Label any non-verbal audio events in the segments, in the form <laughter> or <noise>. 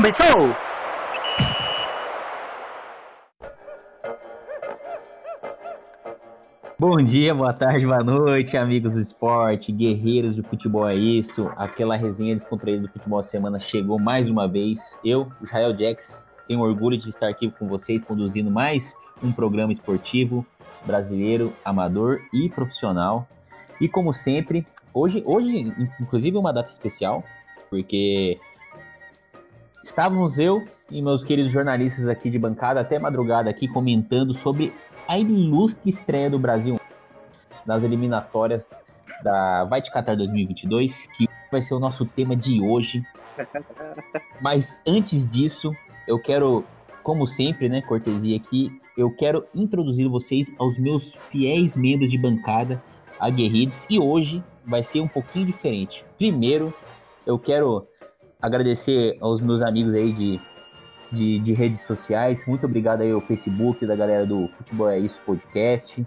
Começou! Bom dia, boa tarde, boa noite, amigos do esporte, guerreiros do futebol é isso. Aquela resenha descontraída do futebol semana chegou mais uma vez. Eu, Israel Jax, tenho orgulho de estar aqui com vocês conduzindo mais um programa esportivo brasileiro, amador e profissional. E como sempre, hoje, hoje inclusive uma data especial, porque estávamos eu e meus queridos jornalistas aqui de bancada até madrugada aqui comentando sobre a ilustre estreia do Brasil nas eliminatórias da Vai de Qatar 2022, que vai ser o nosso tema de hoje. <laughs> Mas antes disso, eu quero, como sempre, né, cortesia aqui, eu quero introduzir vocês aos meus fiéis membros de bancada, aguerridos, e hoje vai ser um pouquinho diferente. Primeiro, eu quero agradecer aos meus amigos aí de de, de redes sociais. Muito obrigado aí ao Facebook da galera do Futebol é Isso Podcast.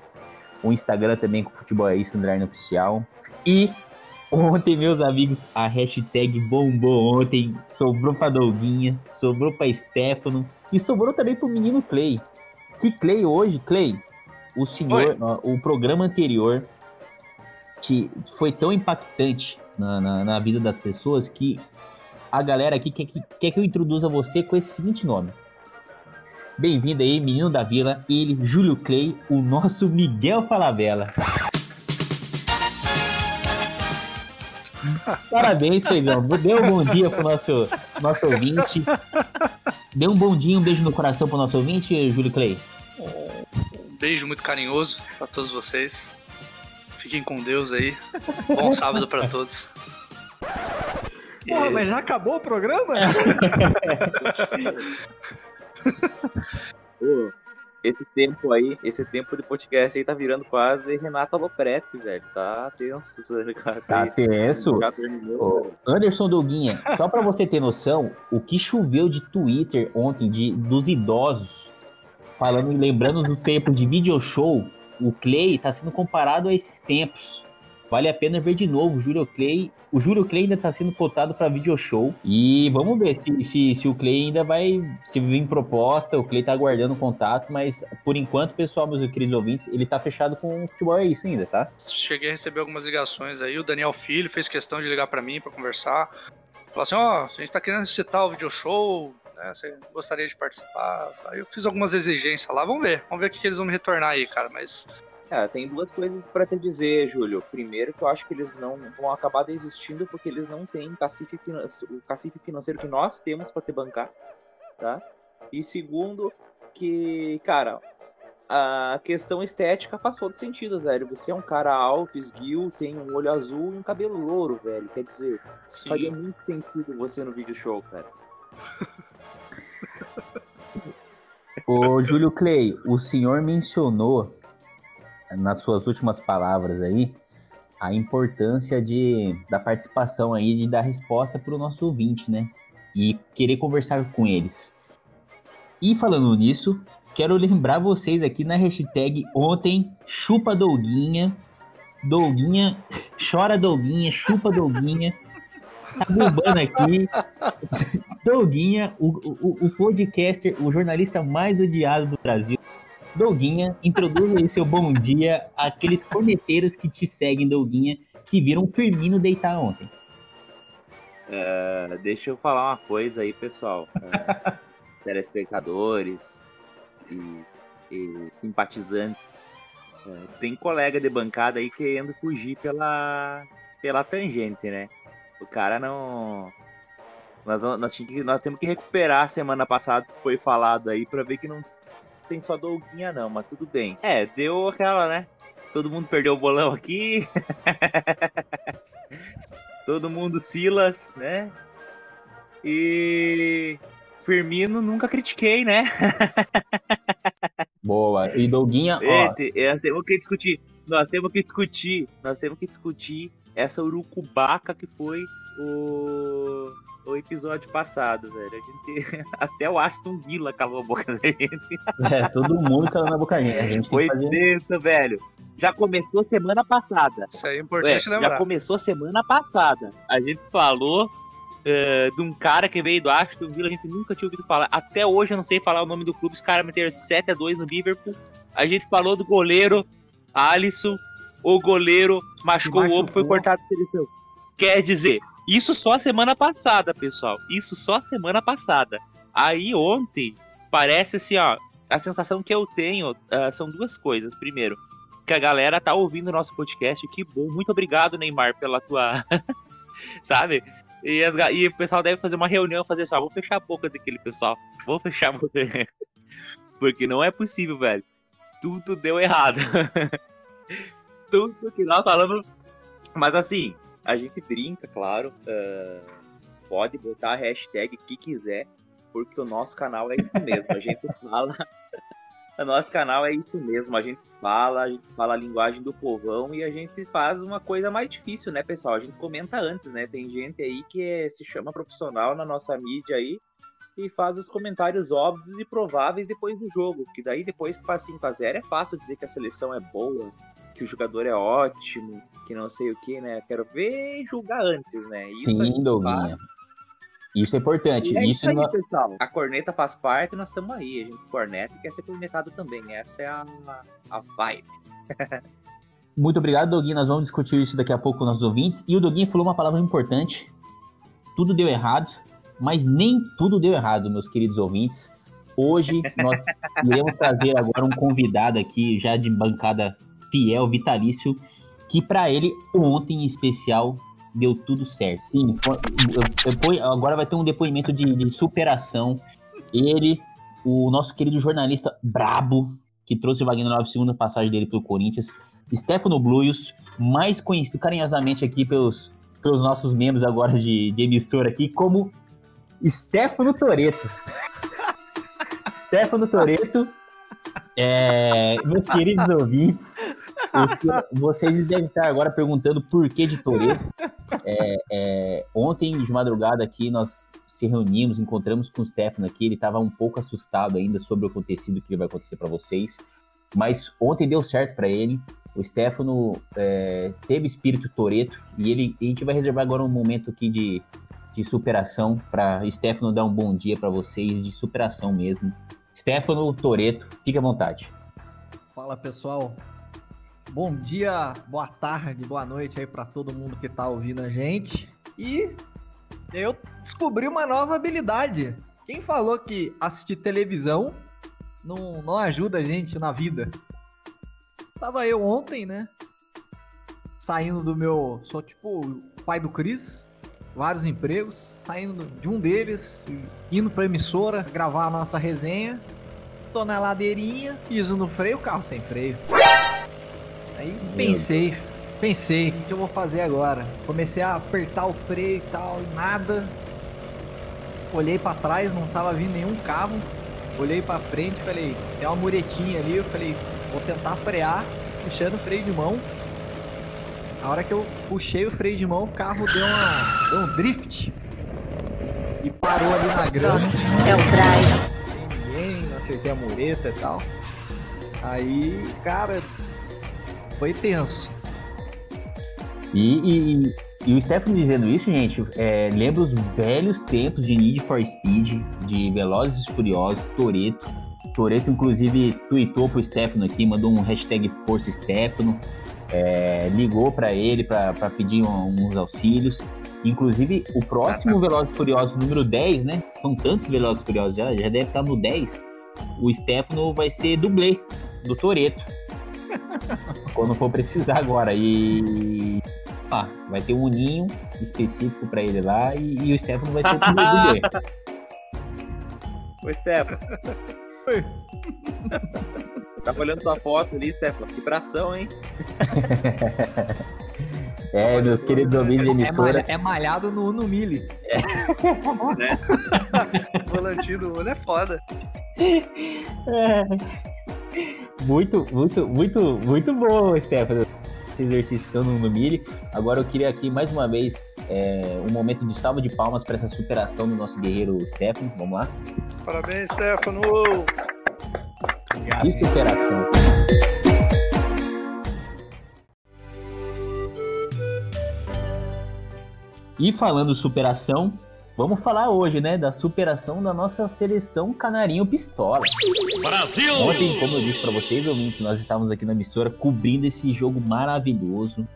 O Instagram também com Futebol é Isso Underline Oficial. E ontem, meus amigos, a hashtag bombou ontem. Sobrou pra Douguinha, sobrou pra Stefano e sobrou também pro menino Clay. Que Clay hoje, Clay, o senhor, o programa anterior te, foi tão impactante na, na, na vida das pessoas que a galera aqui quer que, quer que eu introduza você com esse seguinte nome. Bem-vindo aí, menino da vila, ele, Júlio Clay, o nosso Miguel Falabella. <laughs> Parabéns, Cleizão. Dê um bom dia pro nosso, nosso ouvinte. Dê um bom dia, um beijo no coração pro nosso ouvinte, Júlio Clay. Um beijo muito carinhoso para todos vocês. Fiquem com Deus aí. Bom sábado para todos. Porra, mas já acabou o programa? <laughs> Pô, esse tempo aí, esse tempo de podcast aí tá virando quase Renata Lopretti, velho. Tá tenso Tá tenso. Ô, Anderson Doguinha, só pra você ter noção, o que choveu de Twitter ontem de, dos idosos, falando e lembrando do tempo de video show, o Clay tá sendo comparado a esses tempos. Vale a pena ver de novo o Júlio Clay. O Júlio Clay ainda está sendo cotado para video show. E vamos ver se, se, se, o Clay ainda vai. Se vir proposta, o Clay está aguardando contato, mas por enquanto, pessoal, meus queridos ouvintes, ele está fechado com o futebol, é isso ainda, tá? Cheguei a receber algumas ligações aí. O Daniel Filho fez questão de ligar para mim para conversar. Falou assim: ó, oh, a gente está querendo citar o video show, né? Você gostaria de participar? Aí eu fiz algumas exigências lá, vamos ver, vamos ver o que, eles vão me retornar aí, cara. Mas é, tem duas coisas para te dizer, Júlio. Primeiro, que eu acho que eles não vão acabar desistindo porque eles não têm cacife o cacife financeiro que nós temos para te bancar, tá? E segundo, que, cara, a questão estética faz todo sentido, velho. Você é um cara alto, esguio, tem um olho azul e um cabelo louro, velho. Quer dizer, Sim. faria muito sentido você no vídeo show, cara. <laughs> Ô, Júlio Clay, o senhor mencionou nas suas últimas palavras aí, a importância de, da participação aí, de dar resposta para o nosso ouvinte, né? E querer conversar com eles. E falando nisso, quero lembrar vocês aqui na hashtag ontem, chupa Douguinha, Douguinha, chora Douguinha, chupa Douguinha, tá bombando aqui. Douguinha, o, o, o podcaster, o jornalista mais odiado do Brasil. Douguinha, introduza aí seu bom dia àqueles corneteiros que te seguem, Douguinha, que viram Firmino deitar ontem. Uh, deixa eu falar uma coisa aí, pessoal. Uh, <laughs> telespectadores e, e simpatizantes. Uh, tem colega de bancada aí querendo fugir pela, pela tangente, né? O cara não. Nós, nós, nós temos que recuperar a semana passada que foi falado aí para ver que não tem só Douguinha não, mas tudo bem. É, deu aquela, né? Todo mundo perdeu o bolão aqui. <laughs> Todo mundo Silas, né? E Firmino nunca critiquei, né? <laughs> Boa. E Douguinha, ó. É, nós temos que discutir. Nós temos que discutir. Nós temos que discutir essa urucubaca que foi o o episódio passado, velho. A gente, <laughs> até o Aston Villa calou a boca da gente. É, todo mundo calou na boca da gente. Foi fazer... denso, velho. Já começou semana passada. Isso aí é importante lembrar. Já começou semana passada. A gente falou eh, de um cara que veio do Aston Villa, a gente nunca tinha ouvido falar. Até hoje eu não sei falar o nome do clube, os caras meteram 7x2 no Liverpool. A gente falou do goleiro Alisson, o goleiro machucou, machucou. o ombro, foi cortado de seleção. Quer dizer, isso só semana passada, pessoal. Isso só semana passada. Aí ontem, parece assim, ó. A sensação que eu tenho ah, são duas coisas. Primeiro, que a galera tá ouvindo o nosso podcast. Que bom. Muito obrigado, Neymar, pela tua. <laughs> Sabe? E, as e o pessoal deve fazer uma reunião fazer assim, ó, vou fechar a boca daquele pessoal. Vou fechar a boca. <laughs> Porque não é possível, velho. Tudo deu errado. <laughs> Tudo que nós falamos. Mas assim, a gente brinca, claro. ah, pode botar a hashtag que quiser, porque o nosso canal é isso mesmo. A gente <laughs> fala. <laughs> O nosso canal é isso mesmo. A gente fala, a gente fala a linguagem do povão e a gente faz uma coisa mais difícil, né, pessoal? A gente comenta antes, né? Tem gente aí que é- se chama profissional na nossa mídia aí e faz os comentários óbvios e prováveis depois do jogo. Que daí, depois que faz 5x0, é fácil dizer que a seleção é boa, que o jogador é ótimo, que não sei o que, né? Quero ver e julgar antes, né? Isso a Sim, Doguinha. faz. Isso é importante. É isso isso aí, não- pessoal. A corneta faz parte, nós estamos aí. A gente corneta e quer ser cornetado também. Essa é a, a vibe. <laughs> Muito obrigado, Doguinho. Nós vamos discutir isso daqui a pouco com nossos ouvintes. E o Doguinho falou uma palavra importante. Tudo deu errado, mas nem tudo deu errado, meus queridos ouvintes. Hoje nós <laughs> iremos trazer agora um convidado aqui, já de bancada fiel, vitalício, que para ele, ontem em especial, deu tudo certo. Sim, depois, agora vai ter um depoimento de, de superação. Ele, o nosso querido jornalista brabo, que trouxe o Wagner Love, segunda passagem dele pelo Corinthians, Stefano Bluios, mais conhecido carinhosamente aqui pelos, pelos nossos membros agora de, de emissora aqui, como Stefano Toreto. Stefano Toreto, é, meus queridos ouvintes, você- vocês devem estar agora perguntando por que de Toreto. É, é, ontem de madrugada aqui nós se reunimos, encontramos com o Stefano aqui, ele estava um pouco assustado ainda sobre o acontecido que vai acontecer para vocês, mas ontem deu certo para ele. O Stefano é, teve espírito Toreto e ele a gente vai reservar agora um momento aqui de, de superação para Stefano dar um bom dia para vocês de superação mesmo. Stefano Toreto, fique à vontade. Fala pessoal, bom dia, boa tarde, boa noite aí pra todo mundo que tá ouvindo a gente. E eu descobri uma nova habilidade. Quem falou que assistir televisão não, não ajuda a gente na vida? Tava eu ontem, né? Saindo do meu. Sou tipo o pai do Cris, vários empregos, saindo de um deles, indo pra emissora, gravar a nossa resenha. Tô na ladeirinha, piso no freio, carro sem freio. Aí pensei, pensei, o que, que eu vou fazer agora? Comecei a apertar o freio e tal, e nada. Olhei pra trás, não tava vindo nenhum carro. Olhei pra frente, falei, tem uma muretinha ali, eu falei, vou tentar frear, puxando o freio de mão. A hora que eu puxei o freio de mão, o carro deu, uma, deu um drift. E parou ali na grama. É o Brian. Ninguém, não acertei a mureta e tal. Aí, cara, foi tenso. E, e- e o Stefano dizendo isso, gente, é, lembra os velhos tempos de Need for Speed, de Velozes e Furiosos, Toreto. Toreto, inclusive, tweetou pro Stefano aqui, mandou um hashtag Força Stefano, é, ligou para ele para pedir um- uns auxílios. Inclusive, o próximo Velozes e Furiosos número 10, né? São tantos Velozes e Furiosos já, já deve estar no 10. O Stefano vai ser dublê do Toreto. <laughs> quando for precisar agora. E ah, vai ter um ninho específico pra ele lá e, e o Stefano vai ser o dublê. <laughs> Ô, Stefano. Oi. <laughs> Tava olhando tua foto ali, Stefano. Que bração, hein? <laughs> É, meus queridos ouvintes de É, emissora. é malhado no Uno Mille. <laughs> Volantinho do Uno é foda. <laughs> Muito, muito, muito, muito bom, Stefano. Esse exercício no, no Mille. Agora eu queria aqui mais uma vez é, um momento de salva de palmas para essa superação do nosso guerreiro Stefano. Vamos lá. Parabéns, Stefano. Que superação. E falando superação, Vamos falar hoje, né, da superação da nossa seleção Canarinho Pistola. Brasil! Ontem, como eu disse para vocês, ouvintes, nós estávamos aqui na emissora cobrindo esse jogo maravilhoso.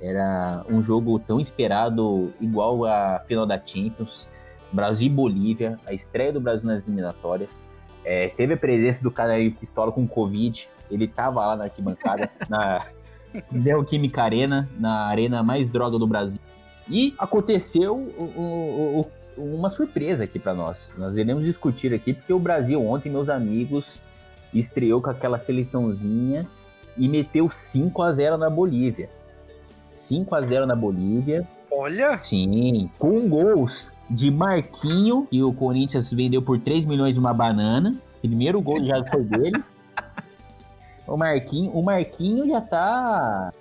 Era um jogo tão esperado, igual a final da Champions. Brasil e Bolívia, a estreia do Brasil nas eliminatórias. É, teve a presença do Canarinho Pistola com Covid. Ele tava lá na arquibancada, <laughs> na Neoquímica Arena, na arena mais droga do Brasil. E aconteceu o, o, o, uma surpresa aqui para nós. Nós iremos discutir aqui porque o Brasil ontem, meus amigos, estreou com aquela seleçãozinha e meteu 5 a 0 na Bolívia. 5 a 0 na Bolívia. Olha! Sim, com gols de Marquinho, que o Corinthians vendeu por 3 milhões uma banana. Primeiro gol já foi dele. <laughs> O Marquinho, o Marquinho já tá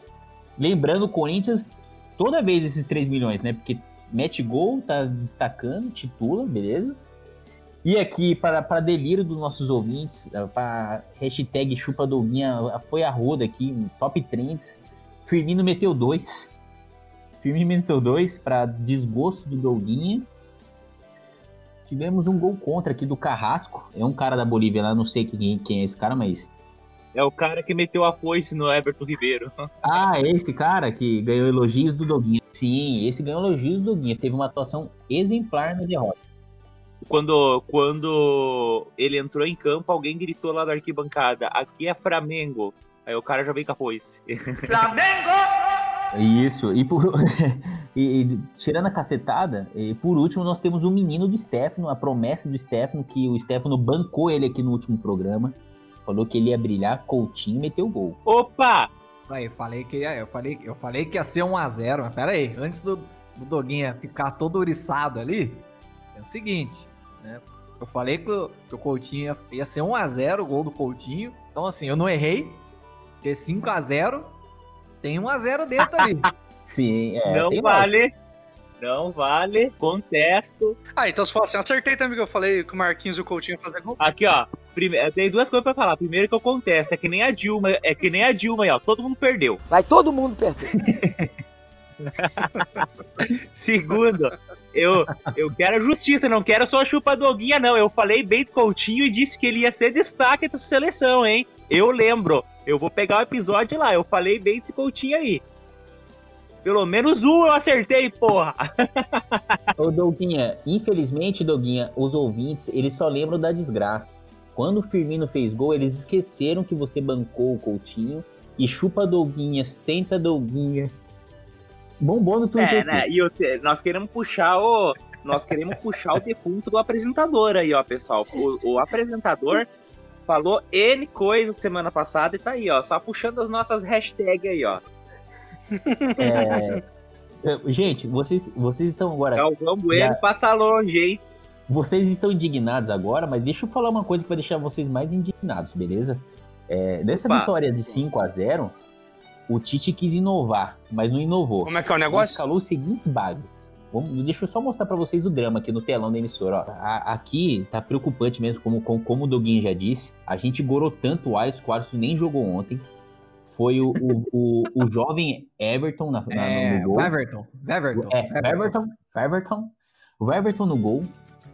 lembrando o Corinthians toda vez esses 3 milhões, né? Porque mete gol, tá destacando, titula, beleza? E aqui, para, para delírio dos nossos ouvintes, para hashtag chupa Doguinha, foi a roda aqui, top trends. Firmino meteu dois. Firmino meteu dois para desgosto do Doguinha. Tivemos um gol contra aqui do Carrasco. É um cara da Bolívia lá, não sei quem, quem é esse cara, mas. É o cara que meteu a foice no Everton Ribeiro. <laughs> Ah, esse cara que ganhou elogios do Doguinha. Sim, esse ganhou elogios do Doguinha. Teve uma atuação exemplar na derrota. Quando, quando ele entrou em campo, alguém gritou lá da arquibancada: aqui é Flamengo. Aí o cara já veio com a foice. <laughs> Flamengo! Isso, e, por, <laughs> e, e, tirando a cacetada, e por último nós temos o menino do Stefano, a promessa do Stefano, que o Stefano bancou ele aqui no último programa. Falou que ele ia brilhar, Coutinho meteu gol. Opa! Aí, falei que ia, eu falei, eu falei que ia ser 1 a 0 mas pera aí, antes do, do Doguinha ficar todo oriçado ali, é o seguinte, né? Eu falei que o, que o Coutinho ia, ia ser 1 a 0 o gol do Coutinho. Então assim, eu não errei. Porque 5 a 0 tem 1 a 0 dentro ali. <laughs> Sim, é, Não vale. Não vale. Contesto. Ah, então se for assim, acertei também que eu falei que o Marquinhos e o Coutinho iam fazer gol. Aqui, ó. Primeiro, tem duas coisas pra falar. Primeiro que eu contesto, é que nem a Dilma, é que nem a Dilma aí, ó. Todo mundo perdeu. Vai todo mundo perder. <laughs> Segundo, eu, eu quero justiça, não quero só chupa doguinha, não. Eu falei bem do Coutinho e disse que ele ia ser destaque dessa seleção, hein? Eu lembro. Eu vou pegar o episódio lá. Eu falei bem desse Coutinho aí. Pelo menos um eu acertei, porra. <laughs> Ô, Doguinha, infelizmente, Doguinha, os ouvintes, eles só lembram da desgraça. Quando o Firmino fez gol, eles esqueceram que você bancou o Coutinho e chupa Doguinha, senta Doguinha. Bombou no Twitter. É, né? E te- nós queremos puxar o. Nós queremos puxar o defunto do apresentador aí, ó, pessoal. O, o apresentador falou N coisa semana passada e tá aí, ó. Só puxando as nossas hashtags aí, ó. É, Gente, vocês, vocês estão agora. Galvão Bueno Já. passa longe, hein? Vocês estão indignados agora, mas deixa eu falar uma coisa que vai deixar vocês mais indignados, beleza? É, nessa Opa. vitória de 5 a 0 o Tite quis inovar, mas não inovou. Como é que é o Ele negócio? escalou os seguintes bugs. Vamos- deixa eu só mostrar pra vocês o drama aqui no telão da emissora. Ó. A- aqui tá preocupante mesmo, como, como, como o Doguinho já disse. A gente gorou tanto o Alisson, que o Alisson nem jogou ontem. Foi o, o, o, o <laughs> jovem Everton na, na, É, no gol. Everton. Everton. É, Everton, Everton, o Everton no gol,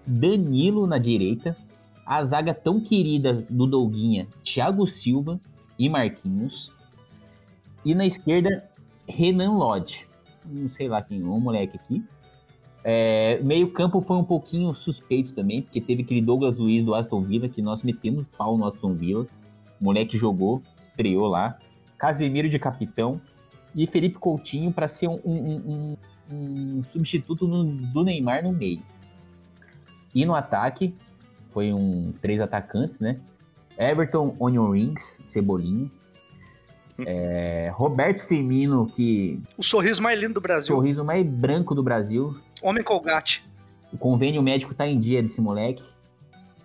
Danilo na direita, a zaga tão querida do Douguinha, Thiago Silva e Marquinhos, e na esquerda, Renan Lodge. Não sei lá quem um moleque aqui. É, meio campo foi um pouquinho suspeito também, porque teve aquele Douglas Luiz do Aston Villa, que nós metemos pau no Aston Villa. O moleque jogou, estreou lá. Casemiro de capitão e Felipe Coutinho para ser um, um- um- um substituto no- do Neymar no meio. E no ataque, foi um três atacantes, né? Everton, Onion Rings, Cebolinha. É, Roberto Firmino, que O sorriso mais lindo do Brasil. sorriso mais branco do Brasil. Homem Colgate. O convênio médico tá em dia desse moleque.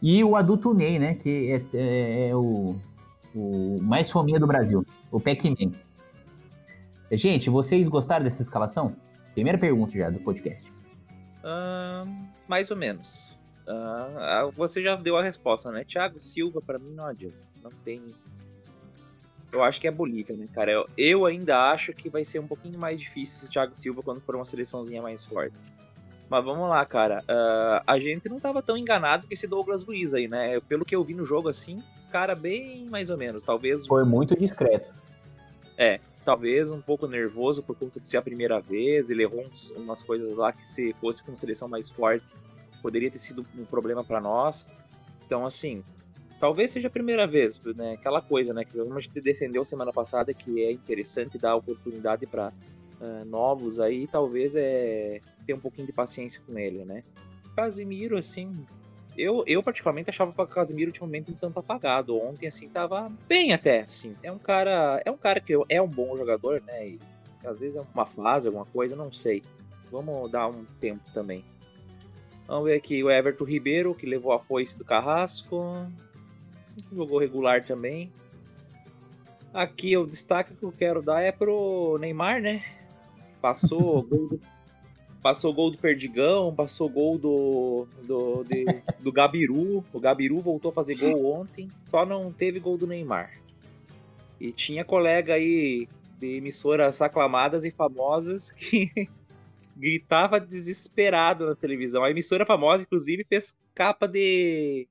E o adulto Ney, né? Que é, é- é o, o mais fominha do Brasil. O Pac-Man. Gente, vocês gostaram dessa escalação? Primeira pergunta já do podcast. Ahn, mais ou menos. Ah, você já deu a resposta, né? Thiago Silva, pra mim, não adianta. Não tem. Eu acho que é Bolívia, né, cara? Eu, eu ainda acho que vai ser um pouquinho mais difícil esse Thiago Silva quando for uma seleçãozinha mais forte. Mas vamos lá, cara. Uh, a gente não tava tão enganado com esse Douglas Luiz aí, né? Pelo que eu vi no jogo, assim, cara bem mais ou menos. Talvez. Foi muito discreto. É, talvez um pouco nervoso por conta de ser a primeira vez. Ele errou uns, umas coisas lá que, se fosse com seleção mais forte, poderia ter sido um problema para nós. Então, assim, talvez seja a primeira vez, né? Aquela coisa, né? Que a gente defendeu semana passada que é interessante dar oportunidade para uh, novos aí, talvez é ter um pouquinho de paciência com ele, né? Casimiro, assim, eu, eu particularmente achava o Casimiro ultimamente um tanto apagado. Ontem, assim, tava bem até, assim. É um cara, é um cara que é um bom jogador, né? E às vezes é uma fase, alguma coisa, não sei. Vamos dar um tempo também. Vamos ver aqui o Everton Ribeiro, que levou a foice do Carrasco. Jogou regular também. Aqui o destaque que eu quero dar é pro Neymar, né? Passou <laughs> gol do, passou gol do Perdigão, passou gol do, do, de, do Gabiru. O Gabiru voltou a fazer gol ontem, só não teve gol do Neymar. E tinha colega aí de emissoras aclamadas e famosas que <laughs> gritava desesperado na televisão. A emissora famosa, inclusive, fez capa de.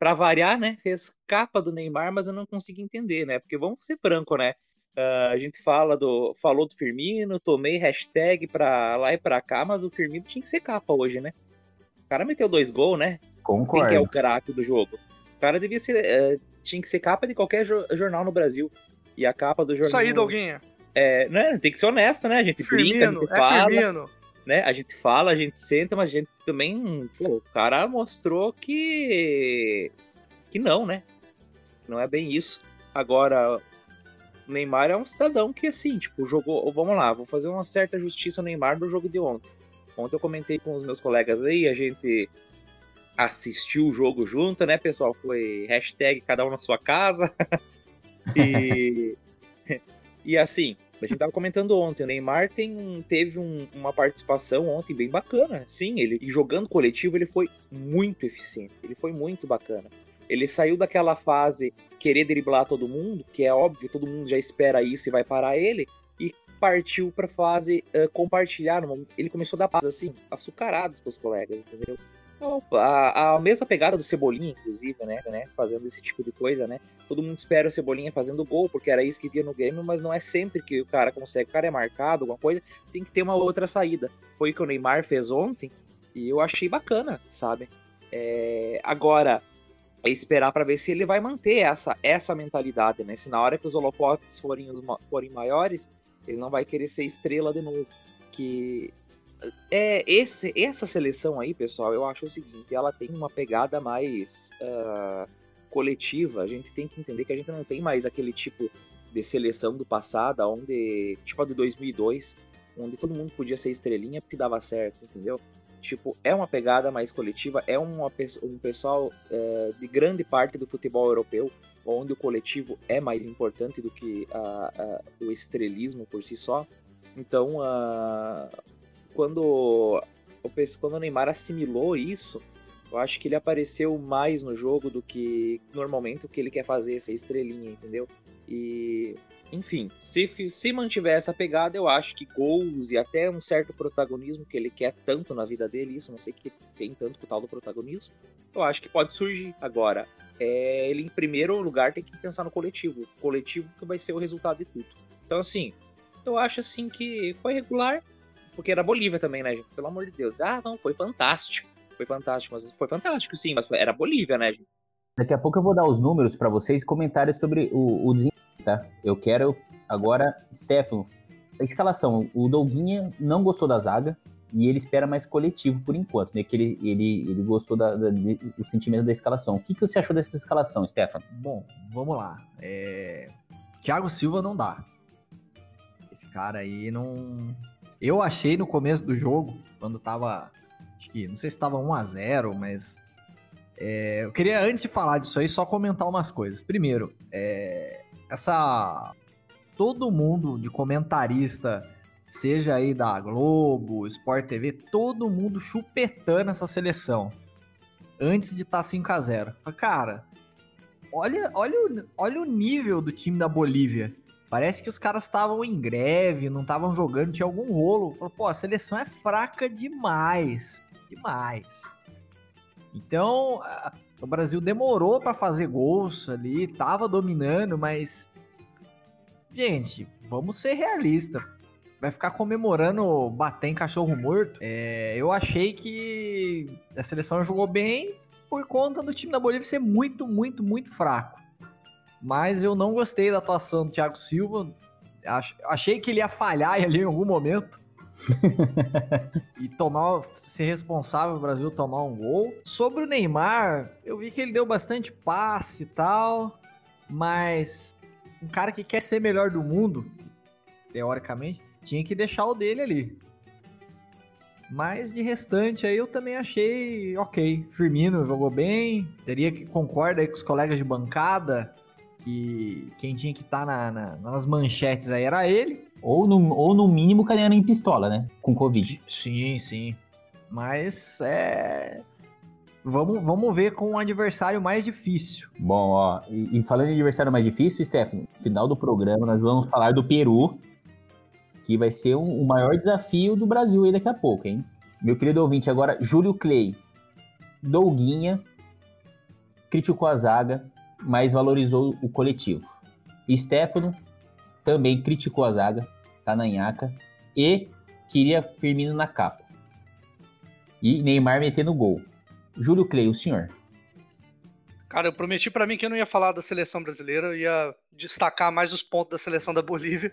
Pra variar, né? Fez capa do Neymar, mas eu não consegui entender, né? Porque vamos ser franco, né? Uh, a gente fala do, falou do Firmino, tomei hashtag pra lá e pra cá, mas o Firmino tinha que ser capa hoje, né? O cara meteu dois gols, né? Concordo. Quem que é o craque do jogo? O cara devia ser. Uh, tinha que ser capa de qualquer jo jornal no Brasil. E a capa do jornal. Saída alguém. É, né? Tem que ser honesto, né? A gente Firmino, brinca, a gente é fala. Firmino. Né? A gente fala, a gente senta, mas a gente também. Pô, o cara mostrou que. que não, né? Não é bem isso. Agora, o Neymar é um cidadão que, assim, tipo, jogou. Vamos lá, vou fazer uma certa justiça ao Neymar no jogo de ontem. Ontem eu comentei com os meus colegas aí, a gente assistiu o jogo junto, né, pessoal? Foi hashtag cada um na sua casa. <laughs> e. <laughs> e assim, a gente tava comentando ontem, o Neymar tem, teve um, uma participação ontem bem bacana. Sim, ele jogando coletivo, ele foi muito eficiente. Ele foi muito bacana. Ele saiu daquela fase querer driblar todo mundo, que é óbvio, todo mundo já espera isso e vai parar ele, e partiu para fase uh, compartilhar. Ele começou a dar passos assim, açucarados pros colegas, entendeu? Então, a, a, mesma pegada do Cebolinha, inclusive, né, né? Fazendo esse tipo de coisa, né? Todo mundo espera o Cebolinha fazendo gol, porque era isso que via no game, mas não é sempre que o cara consegue. O cara é marcado, alguma coisa, tem que ter uma outra saída. Foi o que o Neymar fez ontem, e eu achei bacana, sabe? É, agora, é esperar para ver se ele vai manter essa, essa mentalidade, né? Se na hora que os holofotes forem, os, forem maiores, ele não vai querer ser estrela de novo. Que é esse, essa seleção aí, pessoal, eu acho o seguinte, ela tem uma pegada mais uh, coletiva. A gente tem que entender que a gente não tem mais aquele tipo de seleção do passado, onde tipo a de 2002, onde todo mundo podia ser estrelinha porque dava certo, entendeu? Tipo, é uma pegada mais coletiva, é uma, um pessoal é, de grande parte do futebol europeu, onde o coletivo é mais importante do que a, o estrelismo por si só. Então, a, quando, o, quando o Neymar assimilou isso, eu acho que ele apareceu mais no jogo do que normalmente o que ele quer fazer, ser estrelinha, entendeu? E enfim, se, se mantiver essa pegada, eu acho que gols e até um certo protagonismo que ele quer tanto na vida dele, isso não sei que tem tanto com o tal do protagonismo, eu acho que pode surgir. Agora, é, ele em primeiro lugar tem que pensar no coletivo, coletivo que vai ser o resultado de tudo. Então, assim, eu acho assim que foi regular, porque era Bolívia também, né, gente? Pelo amor de Deus. Ah, não, foi fantástico. Foi fantástico, mas foi fantástico, sim, mas era Bolívia, né, gente? Daqui a pouco eu vou dar os números para vocês e comentários sobre o, o desempenho tá? Eu quero agora, Stefano, a escalação. O Douguinha não gostou da zaga e ele espera mais coletivo por enquanto, né? Que ele, ele, ele gostou da, da, do sentimento da escalação. O que, que você achou dessa escalação, Stefano? Bom, vamos lá. É... Thiago Silva não dá. Esse cara aí não. Eu achei no começo do jogo, quando tava. Acho que, não sei se tava 1x0, mas. É... eu queria, antes de falar disso aí, só comentar umas coisas. Primeiro, é essa todo mundo de comentarista, seja aí da Globo, Sport TV, todo mundo chupetando essa seleção antes de estar tá 5 a 0. Cara, olha, olha, olha o nível do time da Bolívia. Parece que os caras estavam em greve, não estavam jogando, tinha algum rolo. Falou, pô, a seleção é fraca demais. Demais. Então, o Brasil demorou pra fazer gols ali, tava dominando, mas. Gente, vamos ser realistas. Vai ficar comemorando bater em cachorro morto. É, eu achei que a seleção jogou bem por conta do time da Bolívia ser muito, muito, muito fraco. Mas eu não gostei da atuação do Thiago Silva. Ach- Achei que ele ia falhar ali em algum momento. <laughs> e tomar, ser responsável o Brasil tomar um gol. Sobre o Neymar, eu vi que ele deu bastante passe e tal, mas um cara que quer ser melhor do mundo, teoricamente, tinha que deixar o dele ali. Mas de restante aí eu também achei ok. Firmino jogou bem, teria que concordar aí com os colegas de bancada que quem tinha que estar nas manchetes aí era ele. Ou no, ou no mínimo cadeira em pistola, né? Com Covid. Sim, sim. Mas é. Vamos, vamos ver com um adversário mais difícil. Bom, ó, e, e falando em adversário mais difícil, Stephanie, no final do programa nós vamos falar do Peru, que vai ser um- o maior desafio do Brasil aí daqui a pouco, hein? Meu querido ouvinte, agora, Júlio Clay, Douguinha, criticou a zaga, mas valorizou o coletivo. Stefano também criticou a zaga, tá na nhaca, e queria Firmino na capa. E Neymar metendo gol. Júlio Clay, o senhor. Cara, eu prometi pra mim que eu não ia falar da seleção brasileira, eu ia destacar mais os pontos da seleção da Bolívia,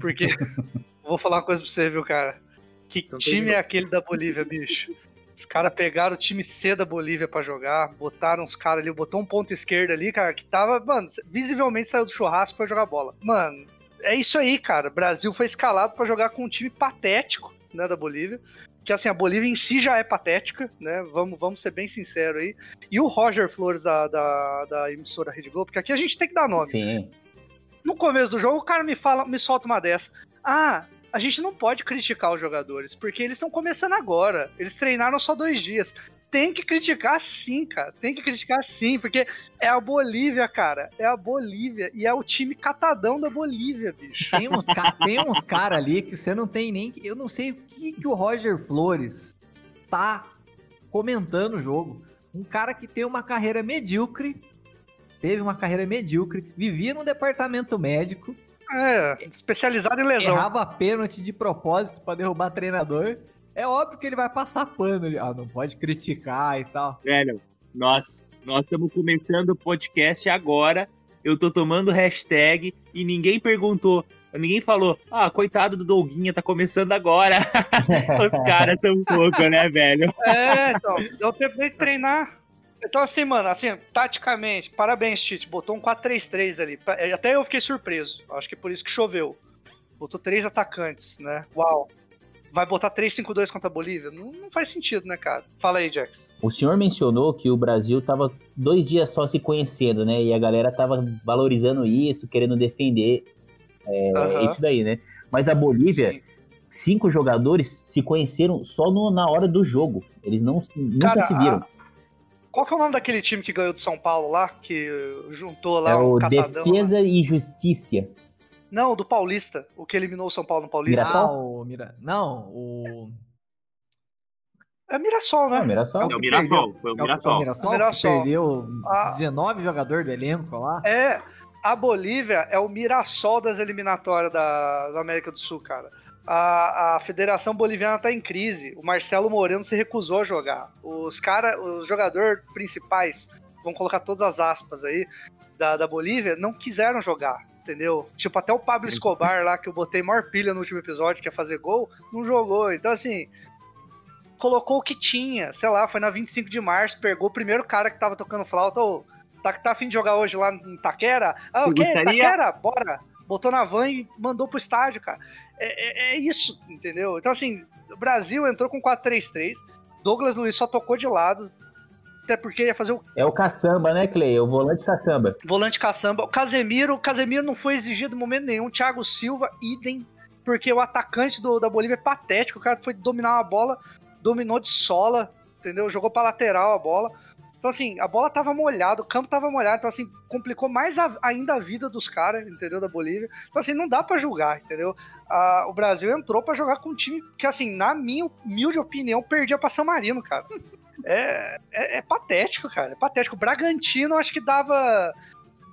porque <laughs> vou falar uma coisa pra você, viu, cara? Que Então time é aquele da Bolívia, bicho? Os caras pegaram o time C da Bolívia pra jogar, botaram os caras ali, botou um ponto esquerdo ali, cara, que tava, mano, visivelmente saiu do churrasco foi jogar bola. Mano, é isso aí, cara. O Brasil foi escalado pra jogar com um time patético, né, da Bolívia. Que assim, a Bolívia em si já é patética, né? Vamos, vamos ser bem sinceros aí. E o Roger Flores da, da, da emissora Rede Globo, porque aqui a gente tem que dar nome. Sim. No começo do jogo, o cara me fala, me solta uma dessa. Ah, a gente não pode criticar os jogadores, porque eles estão começando agora. Eles treinaram só dois dias. Tem que criticar sim, cara. Tem que criticar sim, porque é a Bolívia, cara. É a Bolívia. E é o time catadão da Bolívia, bicho. Tem uns, ca tem uns caras ali que você não tem nem. Eu não sei o que, que o Roger Flores tá comentando o jogo. Um cara que tem uma carreira medíocre, teve uma carreira medíocre, vivia no departamento médico, É, especializado em lesão. errava pênalti de propósito pra derrubar treinador. É óbvio que ele vai passar pano ali. Ah, não pode criticar e tal. Velho, nós nós estamos começando o podcast agora. Eu tô tomando hashtag e ninguém perguntou, ninguém falou, ah, coitado do Douguinha, tá começando agora. <laughs> Os caras tão pouco, né, velho? É, então, deu tempo de treinar. Então, assim, mano, assim, taticamente, parabéns, Tite. Botou um 4-3-3 ali. Pa- Até eu fiquei surpreso. Acho que é por isso que choveu. Botou três atacantes, né? Uau. Vai botar 3-5-2 contra a Bolívia? Não, não faz sentido, né, cara? Fala aí, Jax. O senhor mencionou que o Brasil tava dois dias só se conhecendo, né? E a galera tava valorizando isso, querendo defender é, Aham. isso daí, né? Mas a Bolívia, Sim. cinco jogadores se conheceram só no- na hora do jogo. Eles não nunca Cara, se viram. Qual que é o nome daquele time que ganhou de São Paulo lá? Que juntou lá É um o catadão? lá? Defesa e Justiça. Não, do Paulista. O que eliminou o São Paulo no Paulista. Mirassol? Ah, o Mira... Não, o. É Mirassol, né? Era só. É É o Mirassol, foi o É o, é o Mirassol. Mirassol, Mirassol. que perdeu Ah. 19 jogadores do elenco lá. É, a Bolívia é o Mirassol das eliminatórias da, da América do Sul, cara. A, a Federação Boliviana tá em crise. O Marcelo Moreno se recusou a jogar. Os cara, os jogadores principais, vamos colocar todas as aspas aí, da, da Bolívia, não quiseram jogar. Entendeu? Tipo, até o Pablo Escobar lá, que eu botei maior pilha no último episódio, que ia fazer gol, não jogou. Então, assim, colocou o que tinha. Sei lá, foi na 25 de março, pegou o primeiro cara que tava tocando flauta, ô, tá, tá afim de jogar hoje lá em Taquera? Ah, o quê? Taquera? Bora! Botou na van e mandou pro estádio, cara. É, é- é isso, entendeu? Então, assim, o Brasil entrou com 4-3-3, Douglas Luiz só tocou de lado, até porque ia fazer o É o caçamba, né, Clay? É o volante caçamba. volante caçamba. O Casemiro, o Casemiro não foi exigido em momento nenhum. Thiago Silva, idem, porque o atacante do- da Bolívia é patético. O cara foi dominar uma bola, dominou de sola, entendeu? Jogou pra lateral a bola. Então, assim, a bola tava molhada, o campo tava molhado, então, assim, complicou mais a- ainda a vida dos caras, entendeu? Da Bolívia. Então, assim, não dá pra julgar, entendeu? Ah, o Brasil entrou pra jogar com um time que, assim, na minha humilde opinião, perdia pra San Marino, cara. <laughs> É, é, é patético, cara. É patético. O Bragantino, acho que dava.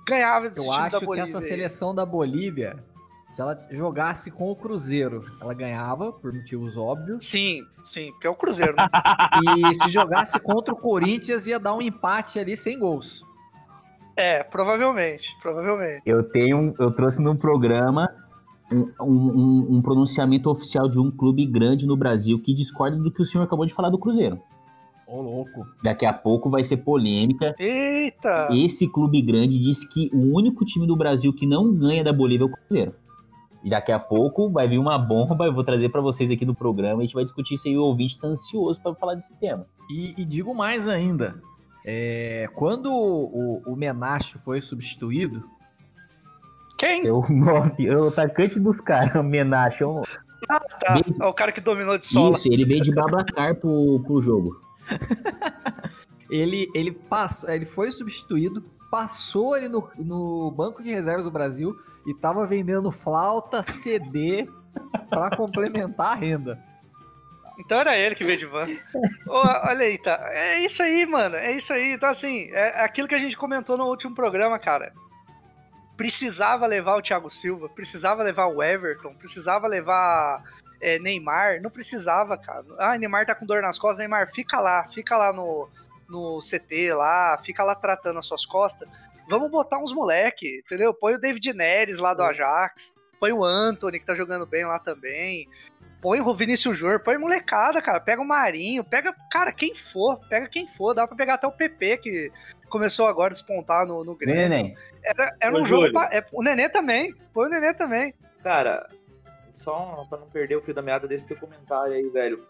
Ganhava desse Eu time da acho que essa seleção da Bolívia, se ela jogasse com o Cruzeiro, ela ganhava, por motivos óbvios. Sim, sim, porque é o Cruzeiro, né? <laughs> E se jogasse contra o Corinthians, ia dar um empate ali sem gols. é, provavelmente. Provavelmente. Eu tenho, eu trouxe no programa um, um- um- pronunciamento oficial de um clube grande no Brasil que discorda do que o senhor acabou de falar do Cruzeiro. Ô, louco. Daqui a pouco vai ser polêmica. Eita! Esse clube grande disse que o único time do Brasil que não ganha da Bolívia é o Cruzeiro. Daqui a pouco vai vir uma bomba, eu vou trazer pra vocês aqui no programa, a gente vai discutir isso aí, o ouvinte tá ansioso pra falar desse tema. E, e digo mais ainda. é, quando o, o Menacho foi substituído, Quem? Eu, o atacante dos caras, o <laughs> Menacho, é um- Tá, Bem- é o cara que dominou de sola. Isso, ele veio de Babacar pro, pro jogo. <laughs> ele, ele, passou, ele foi substituído, passou ali no, no banco de reservas do Brasil e tava vendendo flauta, CD pra <laughs> complementar a renda. Então era ele que veio de van. Ô, olha aí, tá. É isso aí, mano. É isso aí. Então, assim, é aquilo que a gente comentou no último programa, cara. Precisava levar o Thiago Silva, precisava levar o Everton, precisava levar é, Neymar. Não precisava, cara. Ah, Neymar tá com dor nas costas. Neymar, fica lá, fica lá no, no CT lá, fica lá tratando as suas costas. Vamos botar uns moleque, entendeu? Põe o David Neres lá do Ajax, põe o Anthony, que tá jogando bem lá também põe o Vinícius Júnior, põe molecada, cara. Pega o Marinho, pega, cara, quem for, pega quem for. Dá pra pegar até o PP, que começou agora a despontar no, no Grêmio. Neném? Era, era Ô, um jogo. Júlio. pra- é, o Nenê também. Põe o Nenê também. Cara, só pra não perder o fio da meada desse teu comentário aí, velho.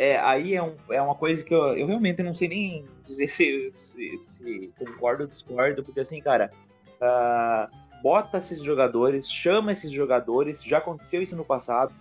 É, aí é, um, é uma coisa que eu, eu realmente não sei nem dizer se, se, se concordo ou discordo, porque assim, cara, ah, bota esses jogadores, chama esses jogadores, já aconteceu isso no passado.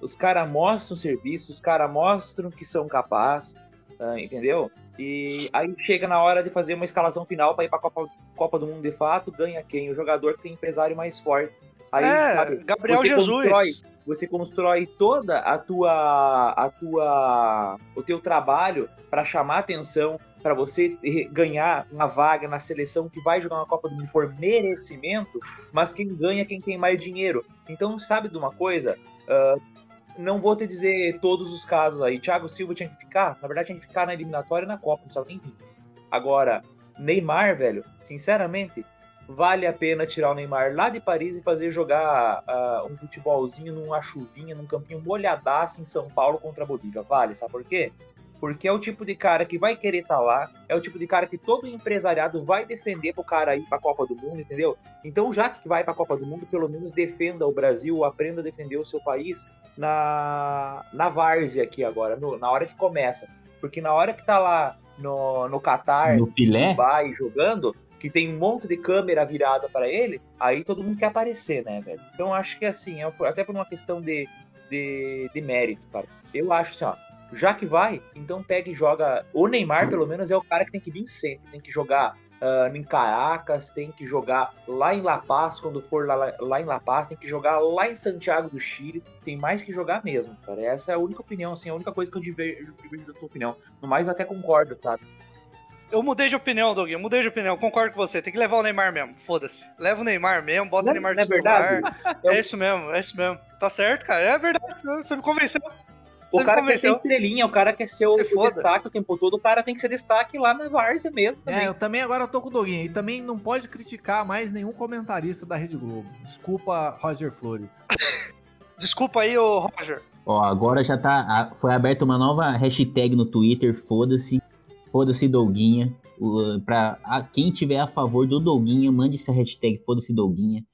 Os caras mostram serviço, os caras mostram que são capazes, ah, entendeu? E aí chega na hora de fazer uma escalação final pra ir pra Copa, Copa do Mundo de fato, ganha quem? O jogador que tem empresário mais forte. Aí, é, sabe, Gabriel você Jesus. constrói você constrói toda a tua a tua o teu trabalho para chamar atenção para você ganhar uma vaga na seleção que vai jogar uma Copa do Mundo por merecimento, mas quem ganha é quem tem mais dinheiro. Então, sabe de uma coisa? Ah, não vou te dizer todos os casos aí. Thiago Silva tinha que ficar, na verdade tinha que ficar na eliminatória e na Copa, não precisava nem vir. Agora, Neymar, velho, sinceramente, vale a pena tirar o Neymar lá de Paris e fazer jogar ah, um futebolzinho numa chuvinha, num campinho molhadaço em São Paulo contra a Bolívia. Vale, sabe por quê? Porque é o tipo de cara que vai querer estar lá, é o tipo de cara que todo empresariado vai defender pro cara ir pra Copa do Mundo, entendeu? Então, já que vai pra Copa do Mundo, pelo menos defenda o Brasil, aprenda a defender o seu país na, na várzea aqui agora, no- na hora que começa. Porque na hora que tá lá no, no Catar, No Pilé? Dubai jogando, que tem um monte de câmera virada para ele, aí todo mundo quer aparecer, né, velho? Então acho que assim, é até por uma questão de, de, de mérito, cara. Eu acho assim, ó, já que vai, então pega e joga. O Neymar, pelo menos, é o cara que tem que vir sempre, tem que jogar. ah, em Caracas, tem que jogar lá em La Paz, quando for lá, lá em La Paz, tem que jogar lá em Santiago do Chile, tem mais que jogar mesmo, cara. Essa é a única opinião, assim, a única coisa que eu diverjo, diverjo da sua opinião. No mais, eu até concordo, sabe? Eu mudei de opinião, Doug. Eu mudei de opinião. Concordo com você. Tem que levar o Neymar mesmo. Foda-se. Leva o Neymar mesmo, bota Não- o Neymar não é titular. verdade? É isso mesmo, é isso mesmo. Tá certo, cara. É verdade. Você me convenceu. Você O cara quer ser convenceu. estrelinha, o cara quer ser o, o destaque o tempo todo, o cara tem que ser destaque lá na Várzea mesmo também. É, eu também agora tô com o Doguinho. E também não pode criticar mais nenhum comentarista da Rede Globo. Desculpa, Roger Flores. <laughs> Desculpa aí, ô Roger. Ó, agora já tá. Foi aberta uma nova hashtag no Twitter, foda-se. Foda-se Douguinha. O, pra a- quem tiver a favor do Douguinha, mande essa hashtag foda-se Douguinha.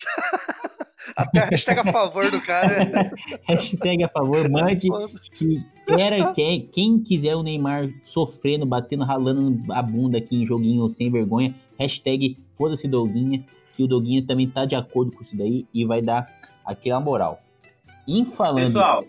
<laughs> Até a hashtag a favor do cara. <laughs> Hashtag a favor, mande. que quer, quer, quem quiser o Neymar sofrendo, batendo, ralando a bunda aqui em joguinho sem vergonha, hashtag foda-se Douguinha, que o Douguinha também tá de acordo com isso daí e vai dar aquela moral. Em falando. Pessoal,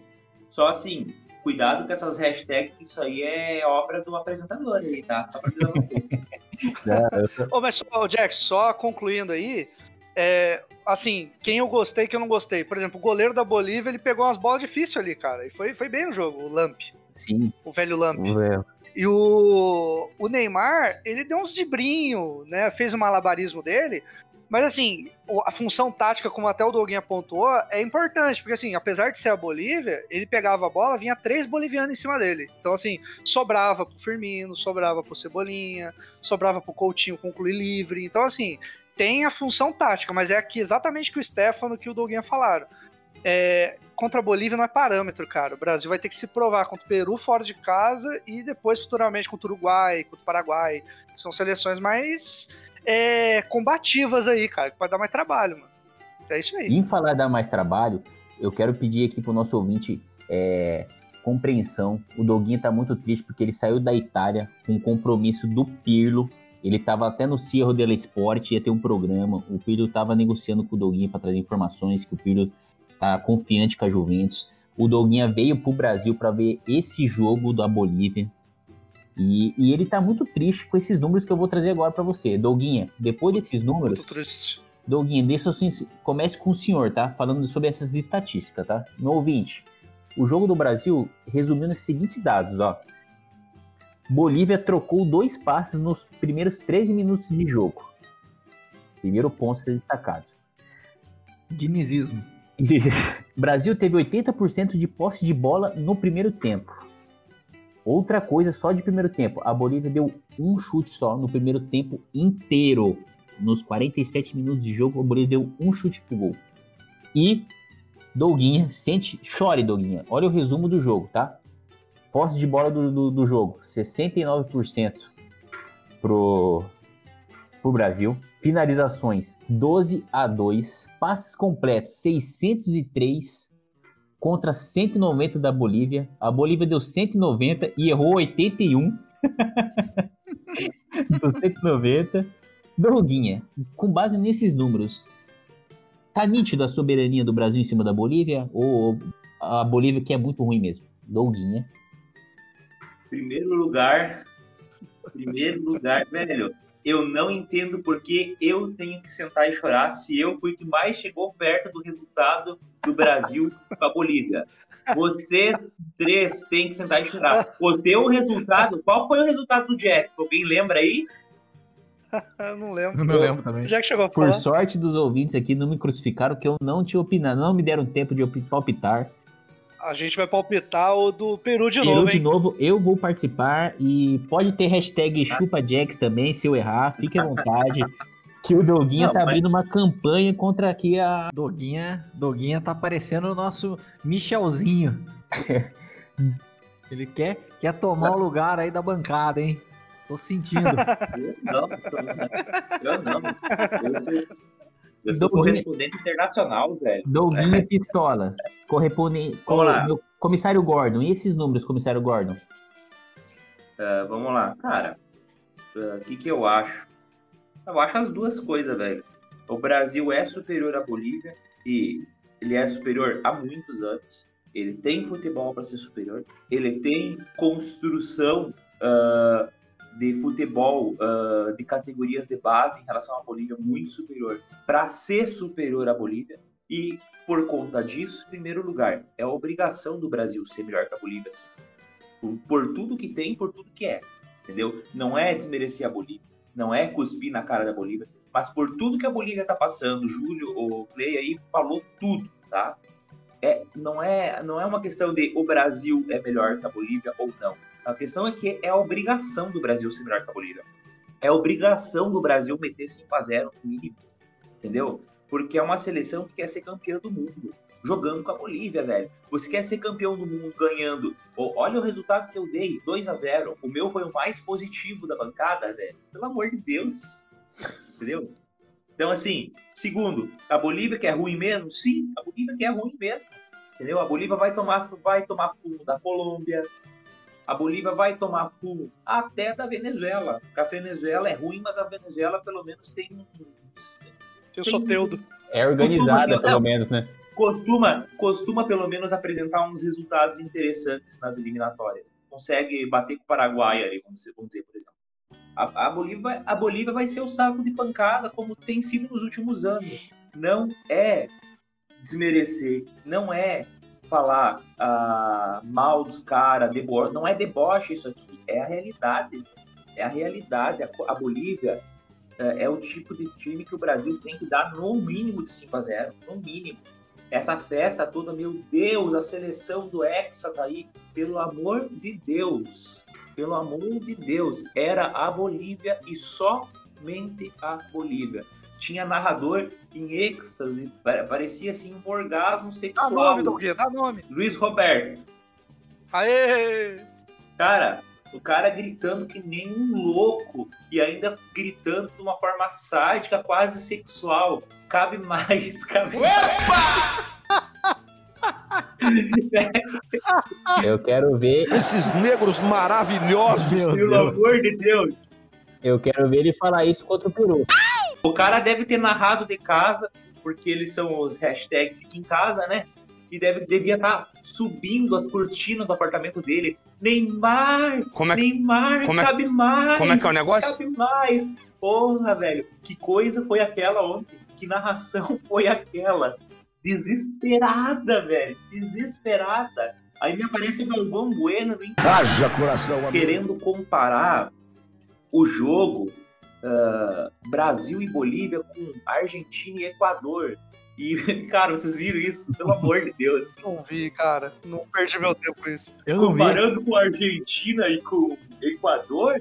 só assim, cuidado com essas hashtags, que isso aí é obra do apresentador aí, tá? Só pra avisar vocês. <laughs> Ô, mas só, Jack, só concluindo aí, é, assim, quem eu gostei, quem eu não gostei. Por exemplo, o goleiro da Bolívia, ele pegou umas bolas difíceis ali, cara. E foi, foi bem no jogo, o Lamp. Sim. O velho Lamp. É. E o, o Neymar, ele deu uns dibrinho, né? Fez o malabarismo dele. Mas assim, a função tática, como até o Doguinha apontou, é importante. Porque assim, apesar de ser a Bolívia, ele pegava a bola, vinha três bolivianos em cima dele. Então assim, sobrava pro Firmino, sobrava pro Cebolinha, sobrava pro Coutinho concluir livre. Então assim, tem a função tática, mas é aqui exatamente que o Stefano que o Doguinha falaram. É, contra a Bolívia não é parâmetro, cara. O Brasil vai ter que se provar contra o Peru fora de casa e depois futuramente contra o Uruguai, contra o Paraguai. São seleções mais é, combativas aí, cara, que pode dar mais trabalho, mano. É isso aí. Em falar dar mais trabalho, eu quero pedir aqui pro nosso ouvinte é, compreensão. O Doguinha tá muito triste porque ele saiu da Itália com um compromisso do Pirlo. Ele tava até no Cerro della Sport, ia ter um programa. O Pirlo tava negociando com o Doguinha para trazer informações que o Pirlo tá confiante com a Juventus. O Doguinha veio pro Brasil para ver esse jogo da Bolívia. E, e ele tá muito triste com esses números que eu vou trazer agora para você. Doguinha, depois desses números, Muito triste. Doguinha, deixa eu comece com o senhor, tá? Falando sobre essas estatísticas, tá? No ouvinte, o jogo do Brasil resumiu nesses seguintes dados, ó. Bolívia trocou dois passes nos primeiros 13 minutos de jogo. Primeiro ponto a ser destacado. Dinizismo. Brasil teve 80% de posse de bola no primeiro tempo. Outra coisa só de primeiro tempo. A Bolívia deu um chute só no primeiro tempo inteiro. Nos 47 minutos de jogo, a Bolívia deu um chute pro gol. E Doguinha, sente, chore Doguinha. Olha o resumo do jogo, tá? Posse de bola do, do, do jogo, 69% pro, pro Brasil. Finalizações 12 a 2. Passes completos 603 contra 190 da Bolívia. A Bolívia deu 190 e errou 81. Dos 190. Doguinha, com base nesses números, tá nítido a soberania do Brasil em cima da Bolívia? Ou a Bolívia que é muito ruim mesmo? Doguinha. Primeiro lugar, primeiro lugar, velho, eu não entendo porque eu tenho que sentar e chorar se eu fui que mais chegou perto do resultado do Brasil com a Bolívia. Vocês três têm que sentar e chorar. O teu resultado, qual foi o resultado do Jack? Alguém lembra aí? Eu não lembro. Não lembro também. Já que chegou a Por falar. sorte dos ouvintes aqui, não me crucificaram que eu não tinha opinado, não me deram tempo de palpitar. A gente vai palpitar o do Peru de Peru novo, de hein? novo, eu vou participar e pode ter hashtag ChupaJax também, se eu errar, fique à vontade. <laughs> que o Doguinha Não, tá mas- abrindo uma campanha contra aqui a. Doguinha, Doguinha tá parecendo o nosso Michelzinho. <laughs> Ele quer, quer tomar o lugar aí da bancada, hein? Tô sentindo. <laughs> Eu não, eu não. Eu sou, eu sou Doguinha- correspondente internacional, velho. Doguinha <laughs> Pistola. Correspondente. Vamos lá. meu comissário Gordon. E esses números, comissário Gordon? Ah, vamos lá, cara. O que, que eu acho? Eu acho as duas coisas, velho. O Brasil é superior à Bolívia e ele é superior há muitos anos. Ele tem futebol para ser superior. Ele tem construção ah, de futebol ah, de categorias de base em relação à Bolívia muito superior para ser superior à Bolívia. E por conta disso, em primeiro lugar, é a obrigação do Brasil ser melhor que a Bolívia. sim por, por tudo que tem, por tudo que é, entendeu? Não é desmerecer a Bolívia, não é cuspir na cara da Bolívia, mas por tudo que a Bolívia tá passando, Júlio, o Clay aí falou tudo, tá? É, não, é, não é uma questão de o Brasil é melhor que a Bolívia ou não. A questão é que é a obrigação do Brasil ser melhor que a Bolívia. É a obrigação do Brasil meter 5x0 no mínimo, entendeu? Porque é uma seleção que quer ser campeã do mundo jogando com a Bolívia, velho. Você quer ser campeão do mundo ganhando. Olha o resultado que eu dei, 2 a 0 O meu foi o mais positivo da bancada, velho. Pelo amor de Deus. Entendeu? Então, assim, segundo, a Bolívia que é ruim mesmo? Sim, a Bolívia que é ruim mesmo. Entendeu? A Bolívia vai tomar, vai tomar fumo da Colômbia. A Bolívia vai tomar fumo até da Venezuela. Porque a Venezuela é ruim, mas a Venezuela pelo menos tem um. Tem o Soteudo. É organizada, Costuma- pelo menos, né? costuma, costuma pelo menos apresentar uns resultados interessantes nas eliminatórias. Consegue bater com o Paraguai ali, vamos dizer, vamos dizer por exemplo. A, a, Bolívia, a Bolívia vai ser o saco de pancada, como tem sido nos últimos anos. Não é desmerecer, não é falar ah, mal dos caras, debo... não é deboche isso aqui, é a realidade. É a realidade. A, a Bolívia é, é, o tipo de time que o Brasil tem que dar no mínimo de 5 a 0 no mínimo. Essa festa toda, meu Deus, a seleção do Hexa tá aí, pelo amor de Deus, pelo amor de Deus, era a Bolívia e somente a Bolívia. Tinha narrador em êxtase, parecia assim um orgasmo sexual. Dá nome, Doguinha, dá nome. Luiz Roberto. Aê! Cara, o cara gritando que nem um louco e ainda gritando de uma forma sádica, quase sexual. Cabe mais, <laughs> cabe mais. Eu quero ver. Esses negros maravilhosos. Meu Pelo Deus. amor de Deus. Eu quero ver ele falar isso contra o peru. O cara deve ter narrado de casa, porque eles são os hashtags Fica em Casa, né? E deve, devia estar tá subindo as cortinas do apartamento dele. Neymar! Como é, Neymar, como é, cabe mais! Como é que é o negócio? Cabe mais! Porra, velho, que coisa foi aquela ontem? Que narração <laughs> foi aquela? Desesperada, velho! Desesperada! Aí me aparece o Galvão Bueno Haja coração, amigo. querendo comparar o jogo uh, Brasil e Bolívia com Argentina e Equador. E, <laughs> cara, vocês viram isso? Pelo amor de Deus. Não vi, cara. Não perdi meu tempo com isso. Eu Comparando com a Argentina e com Equador,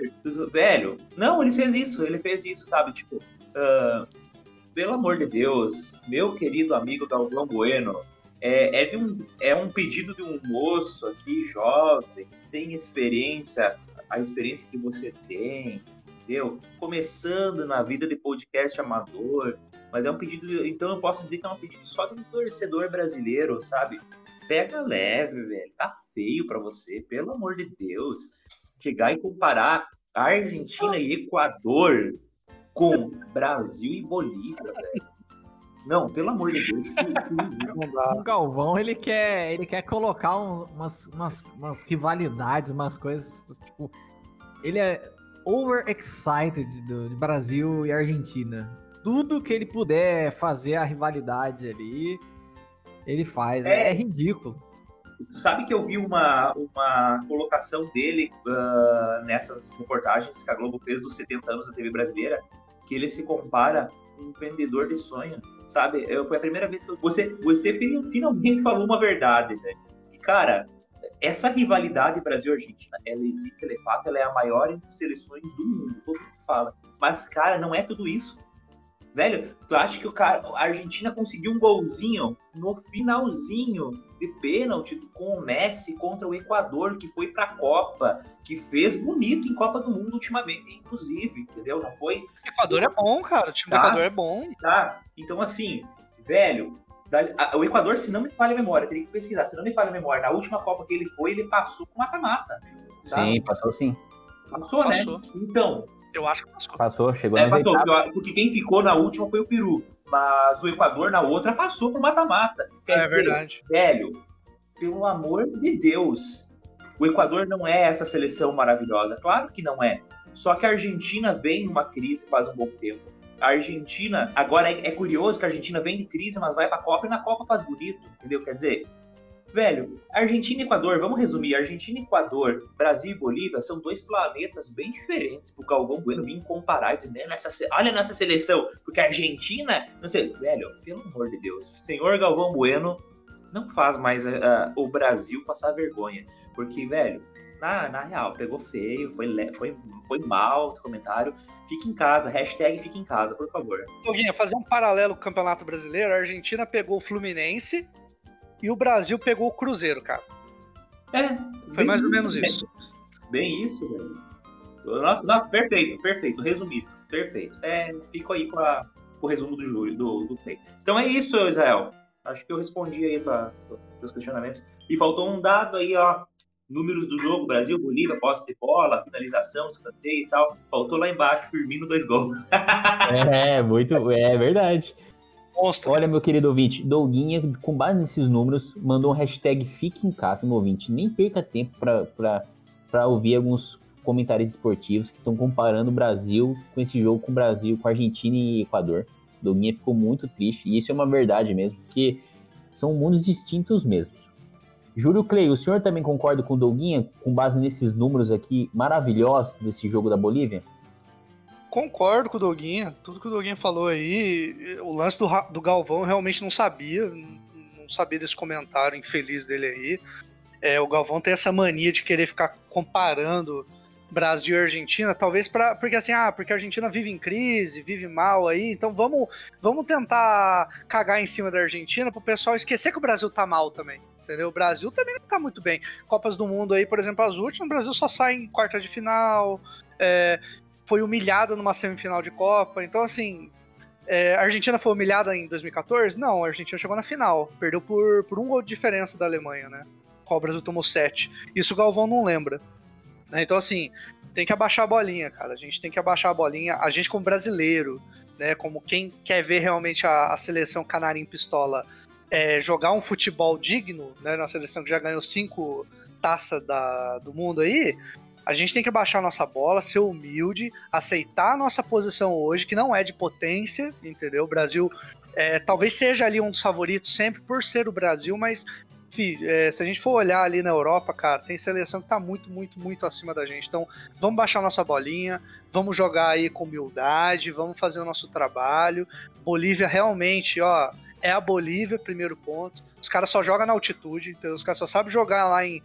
velho. Não, ele fez isso. Ele fez isso, sabe? Tipo, uh, pelo amor de Deus, meu querido amigo Galvão Bueno, é, é, de um, é um pedido de um moço aqui, jovem, sem experiência, a experiência que você tem, entendeu? Começando na vida de podcast amador, mas é um pedido, então eu posso dizer que é um pedido só de um torcedor brasileiro, sabe? Pega leve, velho, tá feio para você, pelo amor de Deus. Chegar e comparar Argentina e Equador com Brasil e Bolívia, velho. Não, pelo amor de Deus. Que, que... <laughs> O Galvão, ele quer, ele quer colocar umas, umas, umas rivalidades, umas coisas, tipo... Ele é overexcited do, de Brasil e Argentina. Tudo que ele puder fazer a rivalidade ali, ele faz. É, é ridículo. Tu sabe que eu vi uma, uma colocação dele uh, nessas reportagens que a Globo fez dos 70 anos da TV brasileira, que ele se compara um vendedor de sonho, sabe? Eu, foi a primeira vez que eu... você, você finalmente falou uma verdade, velho. E, cara, essa rivalidade Brasil-Argentina, ela existe, ela é fato, ela é a maior entre seleções do mundo, todo mundo fala. Mas, cara, não é tudo isso. Velho, tu acha que o cara, a Argentina conseguiu um golzinho no finalzinho de pênalti com o Messi contra o Equador, que foi pra Copa, que fez bonito em Copa do Mundo ultimamente, inclusive, entendeu? Não foi. O Equador é bom, cara. O time tá? do Equador é bom. Tá. Então, assim, velho, o Equador, se não me falha a memória, teria que pesquisar, se não me falha a memória, na última Copa que ele foi, ele passou com mata-mata. Tá? Sim, passou sim. Passou, né? passou. né? Então. Eu acho que passou. Passou, chegou é, passou, porque quem ficou na última foi o Peru. Mas o Equador na outra passou pro mata-mata. É dizer, verdade. Velho, pelo amor de Deus. O Equador não é essa seleção maravilhosa. Claro que não é. Só que a Argentina vem numa crise faz um bom tempo. A Argentina, agora é, é, curioso que a Argentina vem de crise, mas vai pra Copa e na Copa faz bonito, entendeu? Quer dizer, velho, Argentina e Equador, vamos resumir, Argentina e Equador, Brasil e Bolívia são dois planetas bem diferentes. O Galvão Bueno vir comparar e dizer, né, nessa, olha nessa seleção, porque a Argentina, não sei, velho, pelo amor de Deus, senhor Galvão Bueno não faz mais uh, o Brasil passar vergonha, porque, velho, na, na real, pegou feio, foi, foi, foi mal o comentário. Fique em casa, hashtag fique em casa, por favor. Doguinha, fazer um paralelo com o Campeonato Brasileiro, a Argentina pegou o Fluminense e o Brasil pegou o Cruzeiro, cara. É. Foi mais ou menos isso. Bem isso, velho. Nossa, nossa, perfeito, perfeito, resumido, perfeito. É, fico aí com, a, com o resumo do Júlio, do, do Play. Então é isso, Israel. Acho que eu respondi aí para os questionamentos. E faltou um dado aí, ó números do jogo, Brasil, Bolívia, posse de bola, finalização, escanteio e tal. Faltou lá embaixo, Firmino, dois gols. <laughs> é, muito, é verdade. monstro. Olha, meu querido ouvinte, Douguinha, com base nesses números, mandou um hashtag Fique em Casa, meu ouvinte. Nem perca tempo para ouvir alguns comentários esportivos que estão comparando o Brasil com esse jogo com o Brasil, com a Argentina e Equador. Douguinha ficou muito triste, e isso é uma verdade mesmo, porque são mundos distintos mesmo. Júlio Clay, o senhor também concorda com o Douguinha, com base nesses números aqui maravilhosos desse jogo da Bolívia? Concordo com o Doguinha, tudo que o Doguinha falou aí. O lance do, do Galvão eu realmente não sabia, não sabia desse comentário infeliz dele aí. É, o Galvão tem essa mania de querer ficar comparando Brasil e Argentina, talvez para porque assim, ah, porque a Argentina vive em crise, vive mal aí, então vamos, vamos tentar cagar em cima da Argentina pro pessoal esquecer que o Brasil tá mal também. Entendeu? O Brasil também não tá muito bem. Copas do Mundo aí, por exemplo, as últimas, o Brasil só sai em quarta de final. É, foi humilhada numa semifinal de Copa. Então, assim, é, a Argentina foi humilhada em 2014? Não, a Argentina chegou na final. Perdeu por, por um gol de diferença da Alemanha, né? Qual o Brasil tomou sete. Isso o Galvão não lembra. Né? Então, assim, tem que abaixar a bolinha, cara. A gente tem que abaixar a bolinha. A gente, como brasileiro, né? Como quem quer ver realmente a, a seleção canarim pistola é, jogar um futebol digno, né? Na seleção que já ganhou cinco taças da, do mundo aí, a gente tem que baixar nossa bola, ser humilde, aceitar a nossa posição hoje, que não é de potência, entendeu? O Brasil é, talvez seja ali um dos favoritos sempre por ser o Brasil, mas é, se a gente for olhar ali na Europa, cara, tem seleção que tá muito, muito, muito acima da gente. Então, vamos baixar nossa bolinha, vamos jogar aí com humildade, vamos fazer o nosso trabalho. Bolívia realmente, ó, é a Bolívia, primeiro ponto. Os caras só jogam na altitude, então os caras só sabem jogar lá em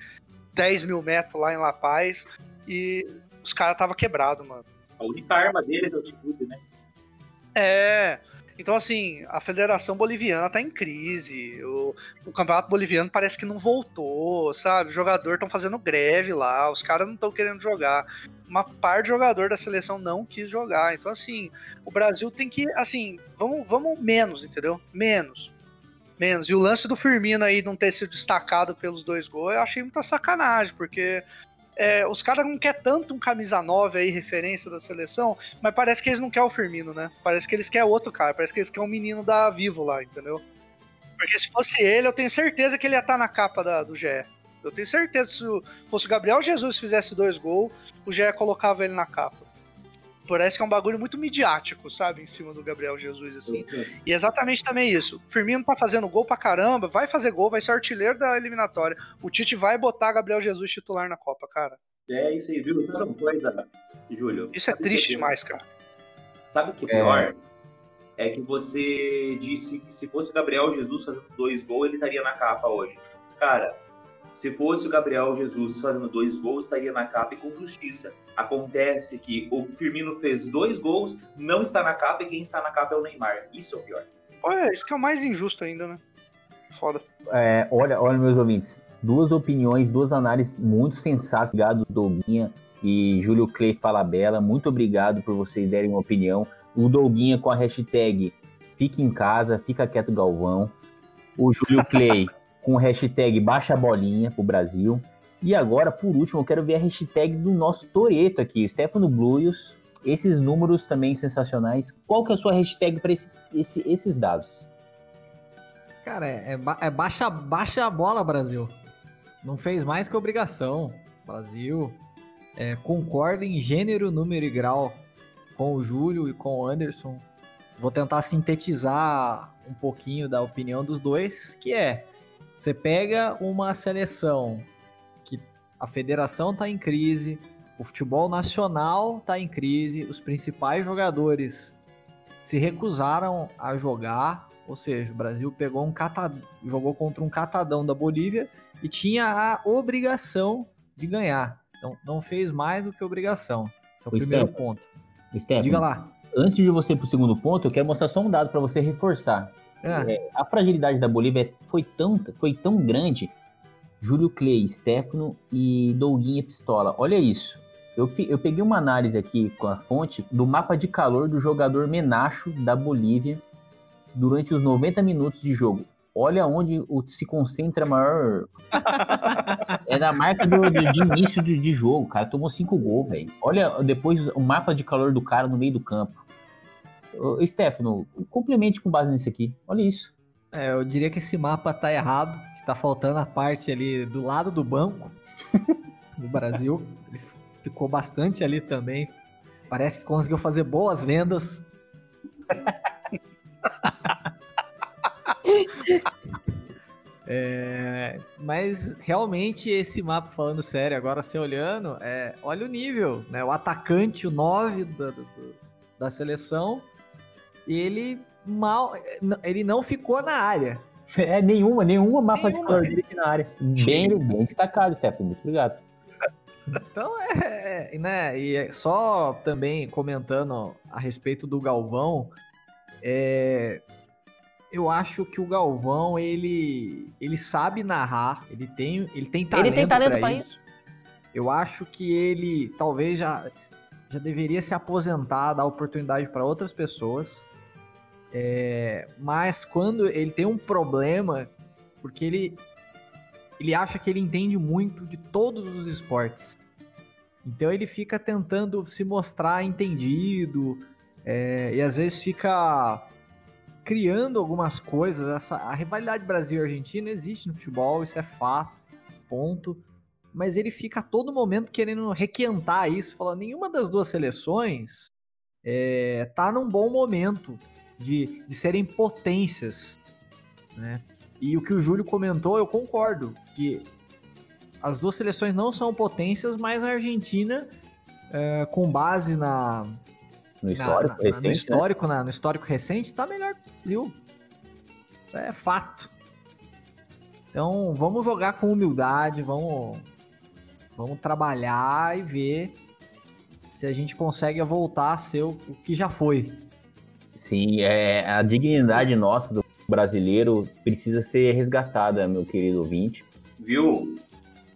10 mil metros lá em La Paz. E os caras tava quebrado, mano. A única arma deles é altitude, né? É. Então, assim, a Federação Boliviana tá em crise. O, o Campeonato Boliviano parece que não voltou, sabe? Os jogadores estão fazendo greve lá, os caras não estão querendo jogar. Uma par de jogador da seleção não quis jogar. Então, assim, o Brasil tem que, assim, vamos, vamos menos, entendeu? Menos. Menos. E o lance do Firmino aí não ter sido destacado pelos dois gols, eu achei muita sacanagem, porque é, os caras não querem tanto um camisa 9 aí, referência da seleção, mas parece que eles não querem o Firmino, né? Parece que eles querem outro cara, parece que eles querem um menino da Vivo lá, entendeu? Porque se fosse ele, eu tenho certeza que ele ia estar tá na capa da, do GE. Eu tenho certeza que se fosse o Gabriel Jesus fizesse dois gols, o GE colocava ele na capa parece que é um bagulho muito midiático, sabe? Em cima do Gabriel Jesus, assim. Uhum. E exatamente também isso. Firmino tá fazendo gol pra caramba, vai fazer gol, vai ser artilheiro da eliminatória. O Tite vai botar Gabriel Jesus titular na Copa, cara. É isso aí, viu? Sabe uma coisa, Júlio? Isso é triste que é demais, cara. Sabe o que é pior? É. é que você disse que se fosse o Gabriel Jesus fazendo dois gols, ele estaria na capa hoje. Cara, se fosse o Gabriel Jesus fazendo dois gols, estaria na capa e com justiça. Acontece que o Firmino fez dois gols, não está na capa e quem está na capa é o Neymar. Isso é o pior. Olha, isso que é o mais injusto ainda, né? Foda. É, olha, olha, meus ouvintes, duas opiniões, duas análises muito sensatas. Obrigado, Douguinha e Júlio Clay Falabella. Muito obrigado por vocês derem uma opinião. O Douguinha com a hashtag Fique em casa, fica quieto Galvão. O Júlio Clay <laughs> com hashtag Baixa Bolinha pro Brasil. E agora, por último, eu quero ver a hashtag do nosso Toreto aqui, Stefano Bluios. Esses números também sensacionais. Qual que é a sua hashtag para esse, esse, esses dados? Cara, é, é, é, baixa, baixa a bola, Brasil. Não fez mais que obrigação. Brasil é, concorda em gênero, número e grau com o Júlio e com o Anderson. Vou tentar sintetizar um pouquinho da opinião dos dois, que é você pega uma seleção que a federação está em crise, o futebol nacional está em crise, os principais jogadores se recusaram a jogar, ou seja, o Brasil pegou um catad... jogou contra um catadão da Bolívia e tinha a obrigação de ganhar. Então não fez mais do que obrigação. Esse é o, o primeiro ponto. Diga lá. Antes de você ir para o segundo ponto, eu quero mostrar só um dado para você reforçar. É. É, a fragilidade da Bolívia foi tão, foi tão grande. Júlio Clay, Stefano e Douguinha Pistola. Olha isso. Eu, eu peguei uma análise aqui com a fonte do mapa de calor do jogador Menacho da Bolívia durante os 90 minutos de jogo. Olha onde se concentra a maior. é na marca do, do, de início de, de jogo. Cara tomou cinco gols, velho. Olha depois o mapa de calor do cara no meio do campo. Stefano, complemente com base nisso aqui. Olha isso. É, eu diria que esse mapa tá errado, que tá faltando a parte ali do lado do banco <laughs> do Brasil. Ele ficou bastante ali também. Parece que conseguiu fazer boas vendas. <laughs> É, mas realmente esse mapa, falando sério, agora você olhando, é, olha o nível, né? O atacante, o 9 da, da seleção, ele mal. Ele não ficou na área. É nenhuma, nenhuma mapa de Nenhuma. calor dele aqui na área. Bem, bem destacado, Stefano. Muito obrigado. Então é, né? E é só também comentando a respeito do Galvão, é, eu acho que o Galvão ele ele sabe narrar, ele tem ele tem talento, tem talento pra pra isso. Eu acho que ele talvez já já deveria se aposentar, dar oportunidade para outras pessoas. É, mas quando ele tem um problema, porque ele ele acha que ele entende muito de todos os esportes. Então ele fica tentando se mostrar entendido é, e às vezes fica criando algumas coisas. Essa, a rivalidade Brasil-Argentina existe no futebol, isso é fato, ponto. Mas ele fica a todo momento querendo requentar isso, falando nenhuma das duas seleções é, tá num bom momento de, de serem potências, né? E o que o Júlio comentou, eu concordo, que as duas seleções não são potências, mas a Argentina, é, com base na, No na- histórico na- recente. no né? histórico, na- no histórico recente, tá melhor que o Brasil. Isso é fato. Então, vamos jogar com humildade, vamos, vamos trabalhar e ver se a gente consegue voltar a ser o, o que já foi. Sim, é, a dignidade nossa do brasileiro precisa ser resgatada, meu querido ouvinte. Viu?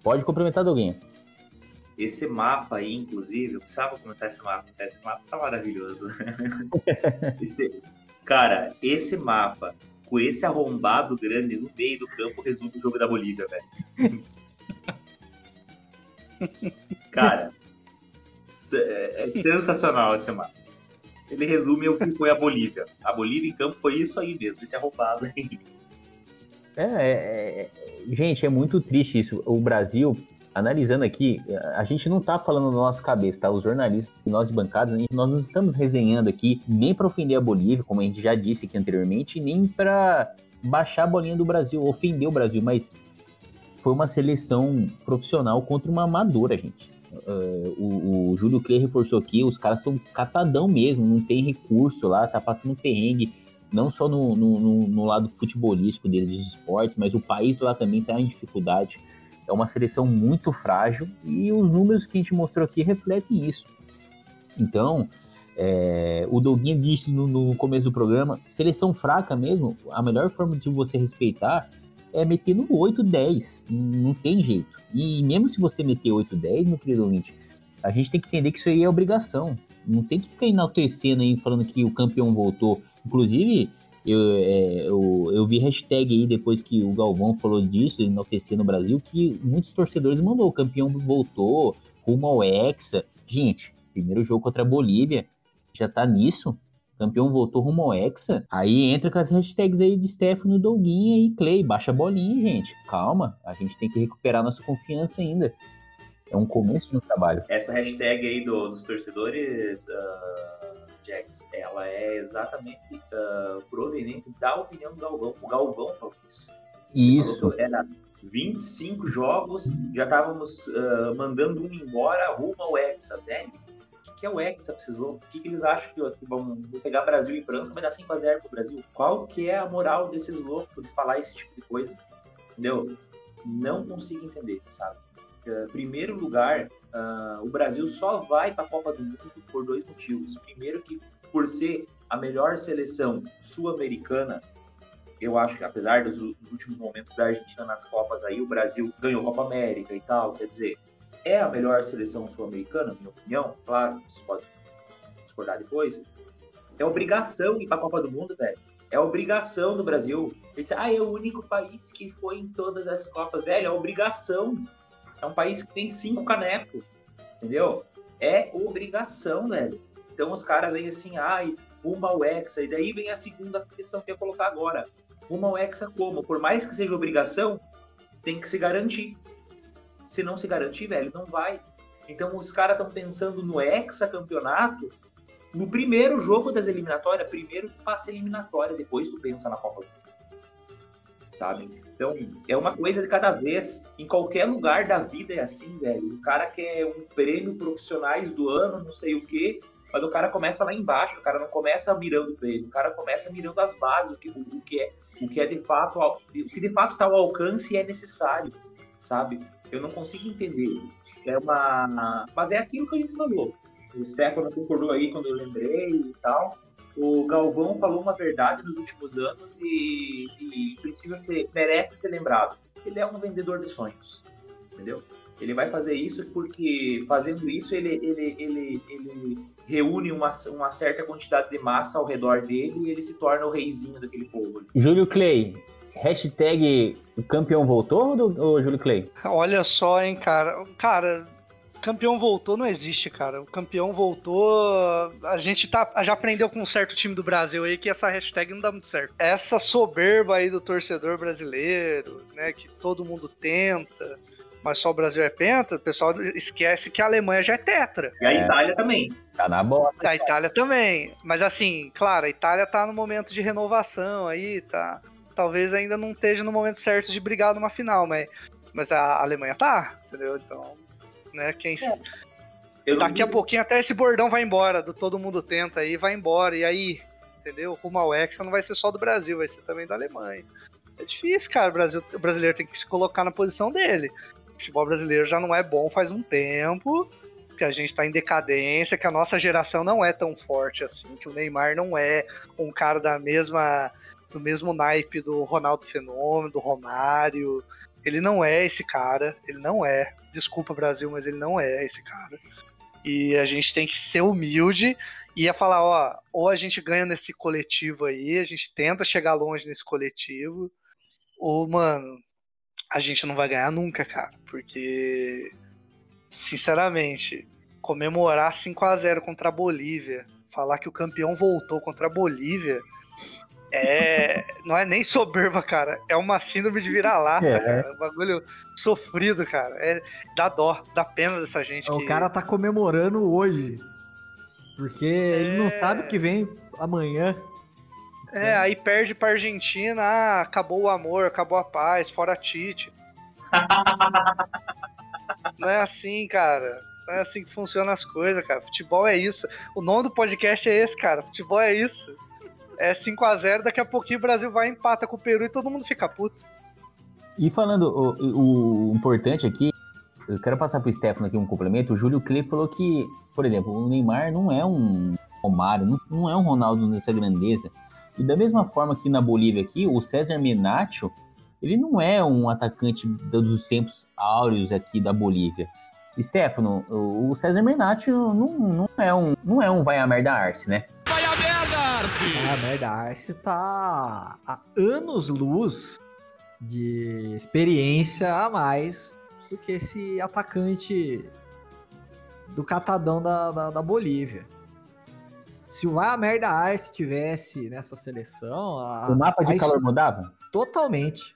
Pode complementar, Doguinha. Esse mapa aí, inclusive, eu precisava comentar esse mapa. Esse mapa tá maravilhoso. <laughs> Esse- cara, esse mapa, com esse arrombado grande no meio do campo, resume o jogo da Bolívia, velho. <laughs> cara, é é sensacional esse mapa. Ele resume o que foi a Bolívia. A Bolívia em campo foi isso aí mesmo, esse arrombado aí. É, é, é, gente, é muito triste isso. O Brasil, analisando aqui, a gente não tá falando da nossa cabeça, tá? Os jornalistas, nós gente- nós não estamos resenhando aqui nem para ofender a Bolívia, como a gente já disse aqui anteriormente, nem para baixar a bolinha do Brasil, ofender o Brasil, mas foi uma seleção profissional contra uma amadora, gente. Uh, o, o Júlio Clay reforçou aqui, os caras estão catadão mesmo, não tem recurso lá, tá passando perrengue não só no, no, no- lado futebolístico dele, dos esportes, mas o país lá também está em dificuldade. É uma seleção muito frágil e os números que a gente mostrou aqui refletem isso. Então, é, o Doguinha disse no, no começo do programa, seleção fraca mesmo, a melhor forma de você respeitar é meter no 8, 10. Não tem jeito. E mesmo se você meter 8, 10, meu querido ouvinte, a gente tem que entender que isso aí é obrigação. Não tem que ficar enaltecendo aí, falando que o campeão voltou. Inclusive, eu, é, eu, eu vi hashtag aí depois que o Galvão falou disso, enaltecer no Brasil, que muitos torcedores mandou, o campeão voltou, rumo ao Hexa. Gente, primeiro jogo contra a Bolívia, já tá nisso? Campeão voltou rumo ao Hexa. Aí entra com as hashtags aí de Stefano, Douguinha e Clay. Baixa a bolinha, gente. Calma, a gente tem que recuperar nossa confiança ainda. É um começo de um trabalho. Essa hashtag aí do- dos torcedores, ah, Jax, ela é exatamente ah, proveniente da opinião do Galvão. O Galvão falou isso. Isso. Falou Era 25 jogos, já estávamos ah, mandando um embora rumo ao Hexa, velho. O que, é o Hexa precisou? O que, que eles acham que, que vão pegar Brasil e França, vai dar 5x0 pro Brasil? Qual que é a moral desses loucos de falar esse tipo de coisa? Entendeu? Não consigo entender, sabe? Uh, primeiro lugar, uh, o Brasil só vai para a Copa do Mundo por dois motivos. Primeiro que por ser a melhor seleção sul-americana, eu acho que apesar dos, dos, últimos momentos da Argentina nas Copas aí, o Brasil ganhou Copa América e tal, quer dizer, é a melhor seleção sul-americana, minha opinião, claro, vocês podem discordar depois. É obrigação ir para a Copa do Mundo, velho. É obrigação do Brasil. Ele ah, é o único país que foi em todas as Copas, velho, é obrigação. É um país que tem cinco canecos, entendeu? É obrigação, velho. Então os caras vêm assim, ai, rumo ao Hexa. E daí vem a segunda questão que eu ia colocar agora. Rumo ao Hexa como? Por mais que seja obrigação, tem que se garantir. Se não se garantir, velho, não vai. Então os caras estão pensando no Hexa campeonato no primeiro jogo das eliminatórias. Primeiro tu passa a eliminatória, depois tu pensa na Copa do Mundo. Sabe? Então, é uma coisa de cada vez. Em qualquer lugar da vida é assim, velho. O cara quer um prêmio profissionais do ano, não sei o quê, mas o cara começa lá embaixo, o cara não começa mirando o prêmio, o cara começa mirando as bases, o que, o, que é o que é de fato o que de fato está ao alcance e é necessário, sabe? Eu não consigo entender. É uma, mas é aquilo que a gente falou. O Stefano concordou aí quando eu lembrei e tal o Galvão falou uma verdade nos últimos anos e, e, precisa ser, merece ser lembrado. Ele é um vendedor de sonhos, entendeu? Ele vai fazer isso porque fazendo isso ele, ele, ele, ele reúne uma, uma certa quantidade de massa ao redor dele e ele se torna o reizinho daquele povo. Júlio Clay, hashtag o campeão voltou ou Júlio Clay? Olha só, hein, cara. Cara, campeão voltou não existe, cara. O campeão voltou. A gente tá, já aprendeu com um certo time do Brasil aí que essa hashtag não dá muito certo. Essa soberba aí do torcedor brasileiro, né? Que todo mundo tenta, mas só o Brasil é penta, o pessoal esquece que a Alemanha já é tetra. E a é. Itália também. Tá na bola. A Itália também. Mas assim, claro, a Itália tá no momento de renovação aí, tá. Talvez ainda não esteja no momento certo de brigar numa final, mas, mas a Alemanha tá, entendeu? Então né? Quem... É. Daqui a pouquinho até esse bordão vai embora, do todo mundo tenta aí, vai embora. E aí, entendeu? Rumo ao Hexa não vai ser só do Brasil, vai ser também da Alemanha. É difícil, cara. O, Brasil, o brasileiro tem que se colocar na posição dele. O futebol brasileiro já não é bom faz um tempo, que a gente tá em decadência, que a nossa geração não é tão forte assim, que o Neymar não é um cara da mesma do mesmo naipe do Ronaldo Fenômeno, do Romário. Ele não é esse cara, ele não é desculpa Brasil, mas ele não é esse cara. E a gente tem que ser humilde e ia falar, ó, ou a gente ganha nesse coletivo aí, a gente tenta chegar longe nesse coletivo, ou, mano, a gente não vai ganhar nunca, cara, porque sinceramente, comemorar 5 a 0 contra a Bolívia, falar que o campeão voltou contra a Bolívia, é, não é nem soberba, cara. É uma síndrome de vira-lata, é. cara. Um bagulho sofrido, cara. É, dá dó, dá pena dessa gente. O que... cara tá comemorando hoje. Porque é... ele não sabe o que vem amanhã. É, aí perde pra Argentina, ah, acabou o amor, acabou a paz, fora Tite. <laughs> não é assim, cara. Não é assim que funcionam as coisas, cara. Futebol é isso. O nome do podcast é esse, cara. Futebol é isso é 5 a 0 daqui a pouquinho o Brasil vai empata com o Peru e todo mundo fica puto. E falando, o, o importante aqui, eu quero passar pro Stefano aqui um complemento. O Júlio Clay falou que, por exemplo, o Neymar não é um Romário, não, não é um Ronaldo nessa grandeza. E da mesma forma que na Bolívia aqui, o César Menacho, ele não é um atacante dos tempos áureos aqui da Bolívia. Stefano, o César Menacho não, não, é um, é um vai a merda Arce, né? Arce! Ah, merda, a Arce tá há anos-luz de experiência a mais do que esse atacante do catadão da, da, da Bolívia. Se o Vai a merda Arce tivesse nessa seleção. A, o mapa de calor mudava? Totalmente.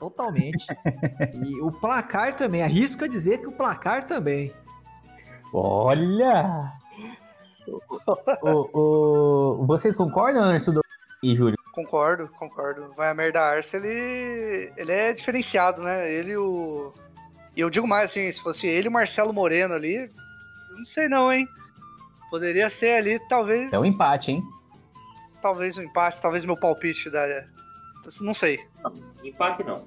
Totalmente. <laughs> e o placar também. Arrisco a dizer que o placar também. Olha! O, o, vocês concordam, Anderson e Júlio? Concordo, concordo. Vai a merda Arce, ele, ele é diferenciado, né? Ele o. E eu digo mais assim, se fosse ele e o Marcelo Moreno ali, não sei não, hein? Poderia ser ali, talvez. É um empate, hein? Talvez um empate, talvez meu palpite da. Não sei. Não, empate não.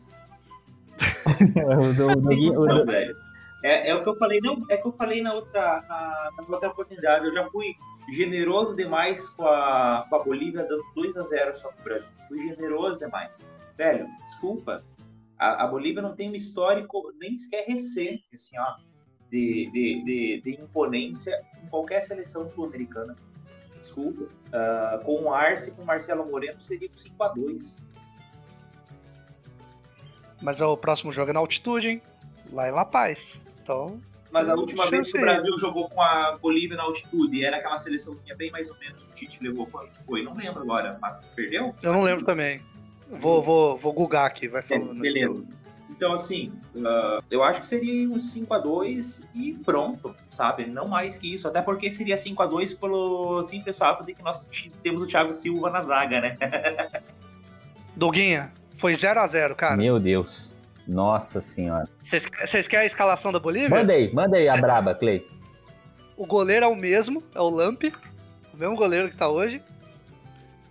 <laughs> o do, do, Tem condição, velho. É, é o que eu falei, não, é que eu falei na outra, na, na outra oportunidade. Eu já fui generoso demais com a, com a Bolívia, dando 2 a 0 só pro Brasil. Fui generoso demais. Velho, desculpa. A, a Bolívia não tem um histórico nem sequer recente, assim, ó, de, de, de, de imponência em qualquer seleção sul-americana. Desculpa. Uh, com o Arce com o Marcelo Moreno seria 5 a 2 Mas o próximo jogo é na altitude, hein? Lá em La Paz. Então, Mas a última vez que o Chance. Brasil jogou com a Bolívia na altitude, era aquela seleçãozinha bem mais ou menos. O Tite levou quanto foi? Não lembro agora, mas perdeu? Eu não lembro também. Vou, vou, vou googar aqui, vai É, falando. beleza. Então, assim, ah, eu acho que seria um 5x2 e pronto, sabe? Não mais que isso. Até porque seria 5x2 pelo simples fato de que nós temos o Thiago Silva na zaga, né? <laughs> Doguinha, foi 0x0, cara. Meu Deus. Nossa senhora. Vocês querem a escalação da Bolívia? Manda aí a braba, Clay. O goleiro é o mesmo, é o Lamp, o mesmo goleiro que tá hoje.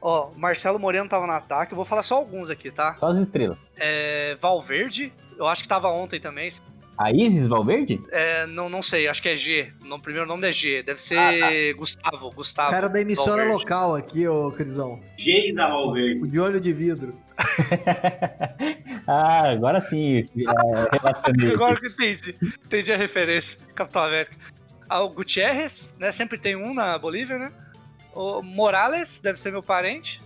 Ó, Marcelo Moreno tava no ataque, eu vou falar só alguns aqui, tá? Só as estrelas. É, Valverde, eu acho que tava ontem também. A Isis Valverde? É, não, não sei, acho que é G. O primeiro nome é G, deve ser Ah, Gustavo, Gustavo. Cara da emissora Valverde. local aqui, ô Crisão. Geisa Valverde. O de olho de vidro. <laughs> ah, agora sim. É. Agora que entendi. Entendi a referência. Capitão América. Ah, o Gutierrez, né? Sempre tem um na Bolívia, né? O Morales, deve ser meu parente.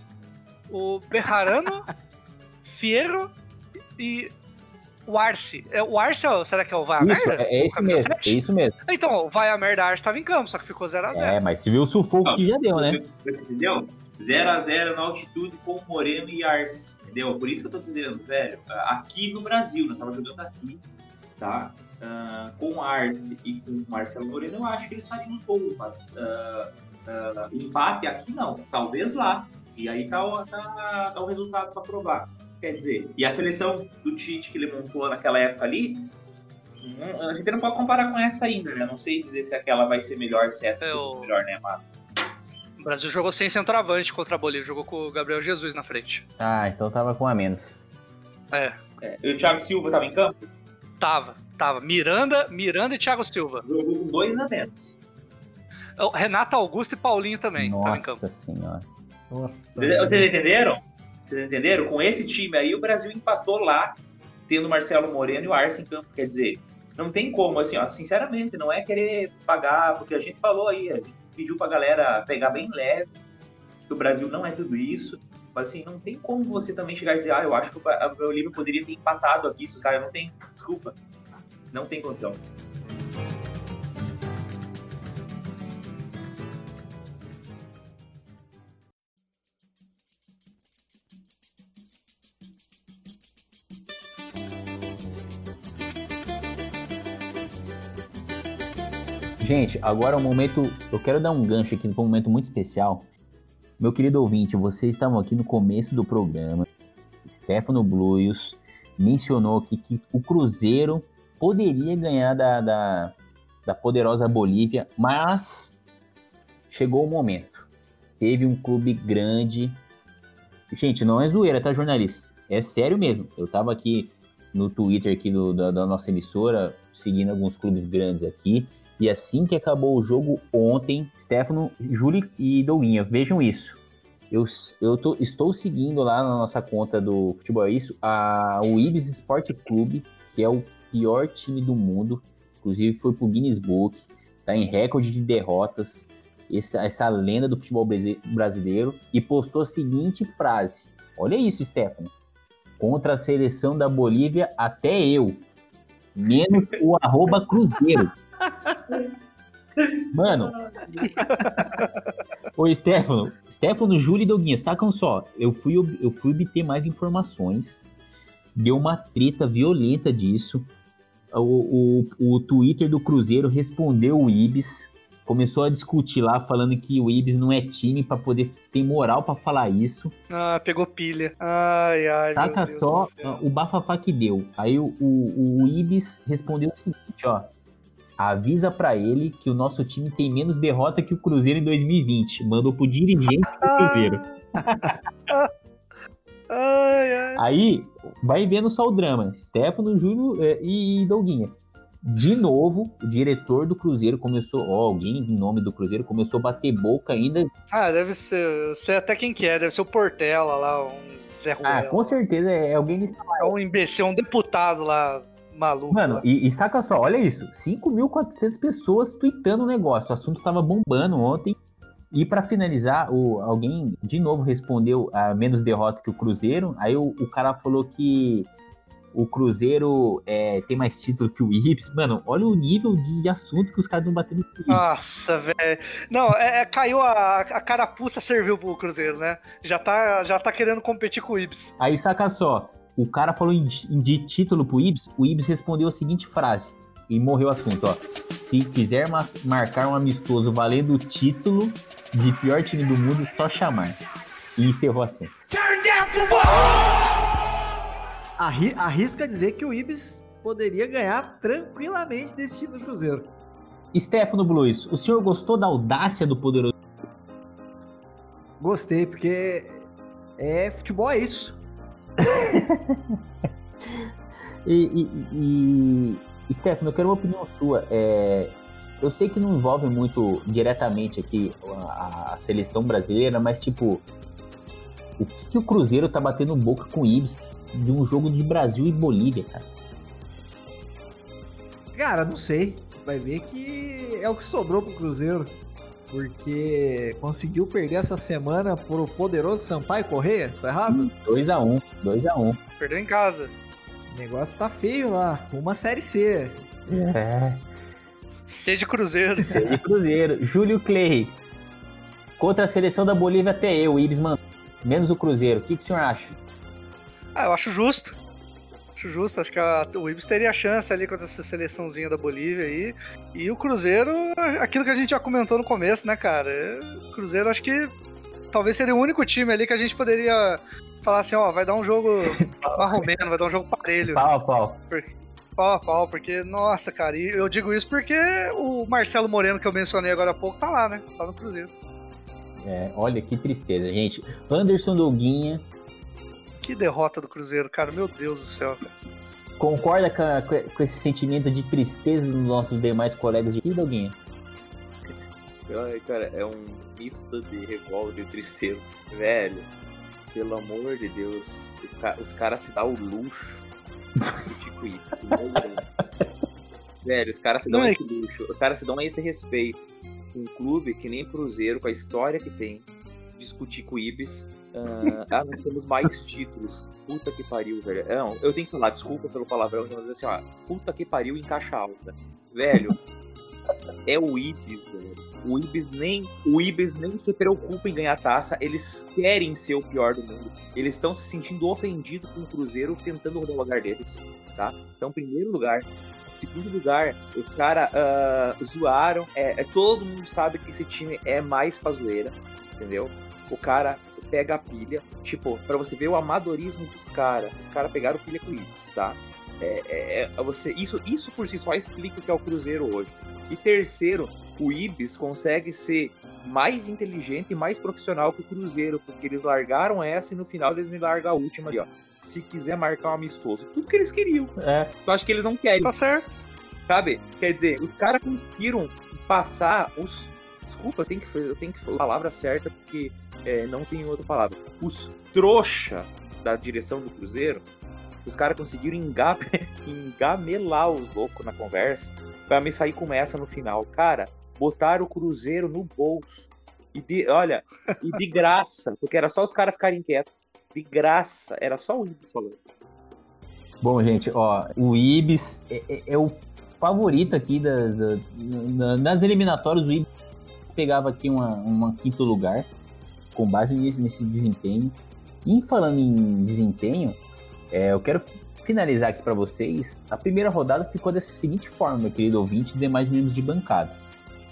O Bejarano, <laughs> Fierro e o Arce. É, o Arce, é o- será que é o Vai a Merda? é, é O isso mesmo. É 7? isso mesmo. Então, o Vai a Merda Arce tava em campo, só que ficou 0x0. É, mas se viu o sufoco que já deu, né? Entendeu? 0x0 na altitude com Moreno e Arce. Entendeu? Por isso que eu tô dizendo, velho. Aqui no Brasil, nós estávamos jogando aqui, tá? Ah, com Arce e com Marcelo Moreno, eu acho que eles fariam os gols, mas ah, ah, empate aqui não. Talvez lá. E aí tá, o- tá, tá o resultado para provar. Quer dizer, e a seleção do Tite que ele montou naquela época ali, a gente não pode comparar com essa ainda, né? Eu Não sei dizer se aquela vai ser melhor, se essa Eu- vai ser melhor, né? Mas. O Brasil jogou sem centroavante contra a Bolívia, jogou com o Gabriel Jesus na frente. Ah, então tava com a menos. É, É, e o Thiago Silva tava em campo? tava, tava. Miranda, Miranda e Thiago Silva. Jogou com dois a menos. O Renato Augusto e Paulinho também tava em campo. Nossa senhora. Nossa. Vocês vocês entenderam? Vocês entenderam? Com esse time aí, o Brasil empatou lá, tendo Marcelo Moreno e o Arce em campo. Quer dizer, não tem como, assim, ó, sinceramente, não é querer pagar, porque a gente falou aí, a gente pediu pra galera pegar bem leve, que o Brasil não é tudo isso. Mas assim, não tem como você também chegar e dizer, ah, eu acho que o Ba- o Bolívia poderia ter empatado aqui, esses caras não tem. Desculpa. Não tem condição. Gente, agora é um momento. Eu quero dar um gancho aqui para um momento muito especial. Meu querido ouvinte, vocês estavam aqui no começo do programa. Stefano Bluios mencionou aqui que o Cruzeiro poderia ganhar da, da, da poderosa Bolívia, mas chegou o momento. Teve um clube grande. Gente, não é zoeira, tá, jornalista? É sério mesmo. Eu tava aqui no Twitter aqui do- da, da nossa emissora, seguindo alguns clubes grandes aqui. E assim que acabou o jogo ontem, Stefano, Júlio e Douguinha, vejam isso. Eu, eu tô- estou seguindo lá na nossa conta do Futebol é Isso, a, o Ibis Sport Clube, que é o pior time do mundo. Inclusive foi pro Guinness Book, tá em recorde de derrotas. Essa, essa lenda do futebol brasi- brasileiro. E postou a seguinte frase: Olha isso, Stefano. Contra a seleção da Bolívia, até eu. Menos o arroba Cruzeiro. Mano. Ô, Stefano, Stefano, Júlio e Doguinha, sacam só. Eu fui, eu fui obter mais informações. Deu uma treta violenta disso. O, o, o Twitter do Cruzeiro respondeu o Ibis. Começou a discutir lá, falando que o Ibis não é time pra poder ter moral pra falar isso. Ah, pegou pilha. Ai, ai. meu Saca só o bafafá que deu. Aí o, o, o Ibis respondeu o seguinte, ó. Avisa pra ele que o nosso time tem menos derrota que o Cruzeiro em 2020. Mandou pro dirigente do <laughs> Cruzeiro. Ai, ai. Aí vai vendo só o drama. Stefano, Júlio eh, e Douguinha. De novo, o diretor do Cruzeiro começou, ó, alguém em nome do Cruzeiro começou a bater boca ainda. Ah, deve ser. Eu sei até quem que é, deve ser o Portela lá, um Zé Ah, Ruela. com certeza é alguém desse É um imbecil, um deputado lá, maluco. Mano, e, e saca só, olha isso. 5.400 pessoas tweetando o negócio. O assunto tava bombando ontem. E pra finalizar, o, alguém de novo respondeu a menos derrota que o Cruzeiro. Aí o, o cara falou que o Cruzeiro é, tem mais título que o Ibs. Mano, olha o nível de, de assunto que os caras estão batendo com o. Nossa, velho. Não, é, é, caiu a, a carapuça serviu pro Cruzeiro, né? Já tá, já tá querendo competir com o Ibs. Aí saca só, o cara falou em, de título pro Ibs, o Ibs respondeu a seguinte frase. E morreu o assunto, ó. Se quiser marcar um amistoso valendo o título de pior time do mundo, só chamar. E encerrou o assunto. Turn down for Arri arrisca dizer que o Ibis poderia ganhar tranquilamente desse time do Cruzeiro. Stefano Blues, o senhor gostou da audácia do poderoso? Gostei, porque é futebol é isso. <laughs> e, e, e, Stefano, eu quero uma opinião sua. É, eu sei que não envolve muito diretamente aqui a, a seleção brasileira, mas tipo, o que, que o Cruzeiro tá batendo boca com o Ibis de um jogo de Brasil e Bolívia, cara? Cara, não sei. Vai ver que é o que sobrou pro Cruzeiro. Porque conseguiu perder essa semana pro poderoso Sampaio Correia, tá errado? 2x1, 2x1. Um, Perdeu em casa. O negócio tá feio lá, com uma série C. É. C de Cruzeiro. C de Cruzeiro. <laughs> Júlio Clay. Contra a seleção da Bolívia até eu, Ibis, mano. Menos o Cruzeiro. O que, que o senhor acha? Ah, eu acho justo. Acho justo. Acho que a, o Ibis teria chance ali contra essa seleçãozinha da Bolívia aí. E o Cruzeiro, aquilo que a gente já comentou no começo, né, cara? O Cruzeiro acho que talvez seria o único time ali que a gente poderia falar assim, ó, vai dar um jogo <laughs> marromeno, vai dar um jogo parelho. Pau a pau. pau a pau, porque, nossa, cara, e eu digo isso porque o Marcelo Moreno que eu mencionei agora há pouco tá lá, né? Tá no Cruzeiro. É, olha que tristeza, gente. Anderson Doguinha que derrota do Cruzeiro, cara. Meu Deus do céu, cara. Concorda com, com esse sentimento de tristeza dos nossos demais colegas de Doguinha? Cara, é um misto de revolta e tristeza. Velho, pelo amor de Deus, os caras se dão o luxo de discutir com isso. Velho, os caras se dão Não, esse luxo. Os caras se dão esse respeito. Um clube que nem Cruzeiro, com a história que tem, discutir com o Ibis Uh, ah, nós temos mais títulos. Puta que pariu, velho. Não, eu tenho que falar, desculpa pelo palavrão, mas assim, ó, puta que pariu em caixa alta. Velho, é o Ibis, velho. O Ibis nem, o Ibis nem se preocupa em ganhar taça, eles querem ser o pior do mundo. Eles estão se sentindo ofendidos com o Cruzeiro tentando roubar o lugar deles, tá? Então, primeiro lugar, Segundo lugar, os caras uh, zoaram. É, é, todo mundo sabe que esse time é mais pra zoeira, entendeu? O cara pega a pilha. Tipo, para você ver o amadorismo dos caras. Os caras pegaram pilha com Ibis, tá? É, é, é, você, isso, isso por si só explica o que é o Cruzeiro hoje. E terceiro, o Ibis consegue ser mais inteligente e mais profissional que o Cruzeiro, porque eles largaram essa e no final eles me largam a última ali, ó. Se quiser marcar um amistoso. Tudo que eles queriam. É. Eu acho que eles não querem. Tá certo. Sabe? Quer dizer, os caras conseguiram passar os. Desculpa, eu tenho que, eu tenho que falar a palavra certa, porque é, não tem outra palavra. Os trouxa da direção do Cruzeiro, os caras conseguiram engab... <laughs> engamelar os loucos na conversa para me sair com essa no final. Cara, botaram o Cruzeiro no bolso. E de, olha, e de graça, porque era só os caras ficarem quietos. De graça, era só o Ibis falando. Bom, gente, ó, o Ibis é, é, é o favorito aqui da, da, nas eliminatórias. O Ibis pegava aqui uma, uma quinto lugar com base nesse, nesse desempenho. E falando em desempenho, é, eu quero finalizar aqui para vocês. A primeira rodada ficou dessa seguinte forma, meu querido ouvinte e demais membros de bancada.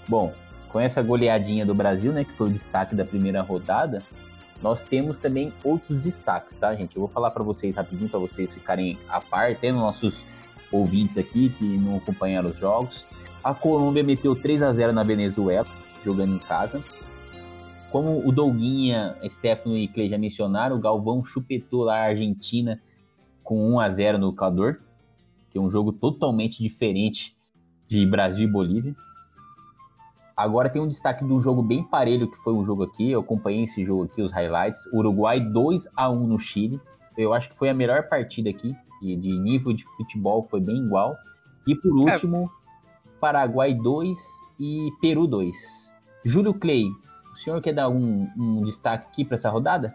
Bom, com essa goleadinha do Brasil, né, que foi o destaque da primeira rodada, nós temos também outros destaques, tá, gente? Eu vou falar para vocês rapidinho, para vocês ficarem a par, tendo nossos ouvintes aqui que não acompanharam os jogos. A Colômbia meteu 3 a 0 na Venezuela, jogando em casa. Como o Douguinha, Stefano e Clay já mencionaram, o Galvão chupetou lá a Argentina com 1 a 0 no Equador, que é um jogo totalmente diferente de Brasil e Bolívia. Agora tem um destaque do jogo bem parelho que foi o jogo aqui, eu acompanhei esse jogo aqui, os highlights. Uruguai 2 a 1 no Chile. Eu acho que foi a melhor partida aqui, de, de nível de futebol foi bem igual. E por é. último, é. Paraguai 2 e Peru 2. Júlio Clay, o senhor quer dar um, destaque aqui para essa rodada?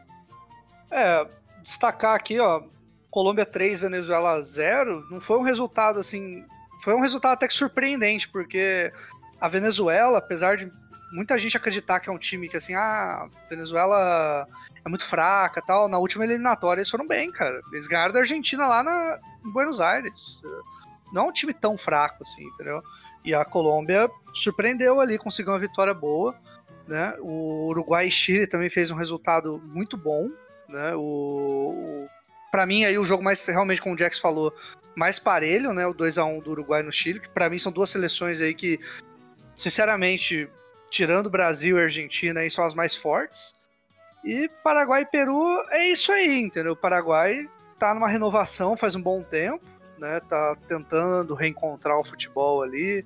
É, destacar aqui, ó, Colômbia 3, Venezuela 0, não foi um resultado assim. Foi um resultado até que surpreendente, porque a Venezuela, apesar de muita gente acreditar que é um time que assim, ah, Venezuela é muito fraca tal, na última eliminatória eles foram bem, cara. Eles ganharam da Argentina lá na, em Buenos Aires. Não é um time tão fraco assim, entendeu? E a Colômbia surpreendeu ali, conseguiu uma vitória boa. Né? O Uruguai e Chile também fez um resultado muito bom. Né? O, o para mim aí o jogo mais realmente como o Jax falou, mais parelho, né? O 2 a 1 do Uruguai no Chile, que para mim são duas seleções aí que sinceramente, tirando Brasil e Argentina, aí são as mais fortes. E Paraguai e Peru é isso aí, entendeu? O Paraguai tá numa renovação faz um bom tempo, né? Tá tentando reencontrar o futebol ali,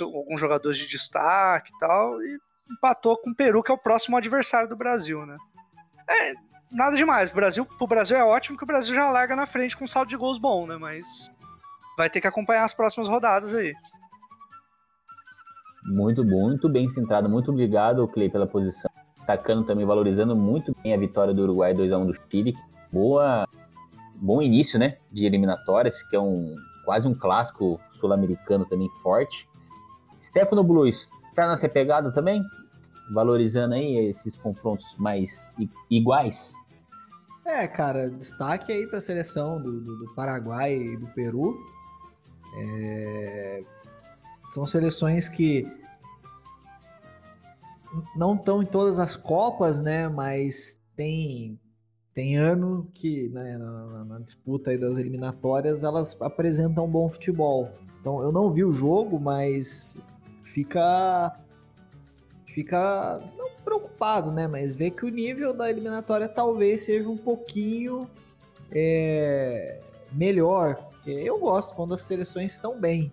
alguns jogadores de destaque e tal, e empatou com o Peru, que é o próximo adversário do Brasil, né? É, nada demais. O Brasil, pro Brasil é ótimo que o Brasil já larga na frente com um saldo de gols bom, né? Mas vai ter que acompanhar as próximas rodadas aí. Muito bom, muito bem centrado. Muito obrigado, Clay, pela posição. Destacando também, valorizando muito bem a vitória do Uruguai 2x1 do Chile. Boa, bom início, né? De eliminatórias, que é um quase um clássico sul-americano também forte. Stefano Blues, tá nessa pegada também? Valorizando aí esses confrontos mais iguais? É, cara, destaque aí para a seleção do, do, do, Paraguai e do Peru. É... São seleções que não estão em todas as Copas, né? Mas tem, tem ano que né, na, na, disputa aí das eliminatórias elas apresentam um bom futebol. Então eu não vi o jogo, mas fica fica não preocupado, né? Mas vê que o nível da eliminatória talvez seja um pouquinho é, melhor. Porque eu gosto quando as seleções estão bem.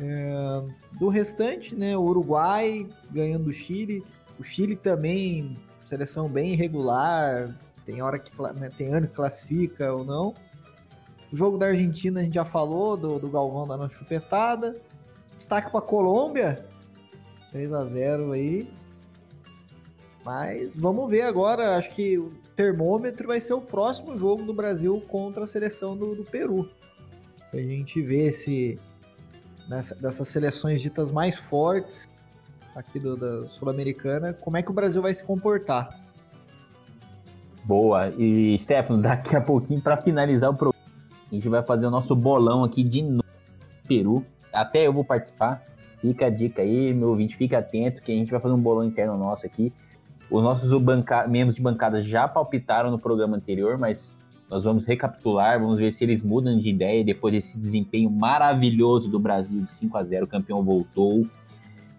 É, do restante, né? O Uruguai ganhando do Chile. O Chile também, seleção bem irregular. Tem hora que né, tem ano que classifica ou não. O jogo da Argentina a gente já falou, do, do Galvão dando chupetada. Destaque para Colômbia, 3 a 0 aí. Mas vamos ver agora, acho que o termômetro vai ser o próximo jogo do Brasil contra a seleção do, do Peru. Pra gente ver se nessa, dessas seleções ditas mais fortes aqui do, da Sul-Americana, como é que o Brasil vai se comportar. Boa. E, Stefano, daqui a pouquinho, para finalizar o programa, a gente vai fazer o nosso bolão aqui de novo Peru. Até eu vou participar. Fica a dica aí, meu ouvinte, fica atento que a gente vai fazer um bolão interno nosso aqui. Os nossos banca... membros de bancada já palpitaram no programa anterior, mas nós vamos recapitular, vamos ver se eles mudam de ideia depois desse desempenho maravilhoso do Brasil de 5 a 0 o campeão voltou.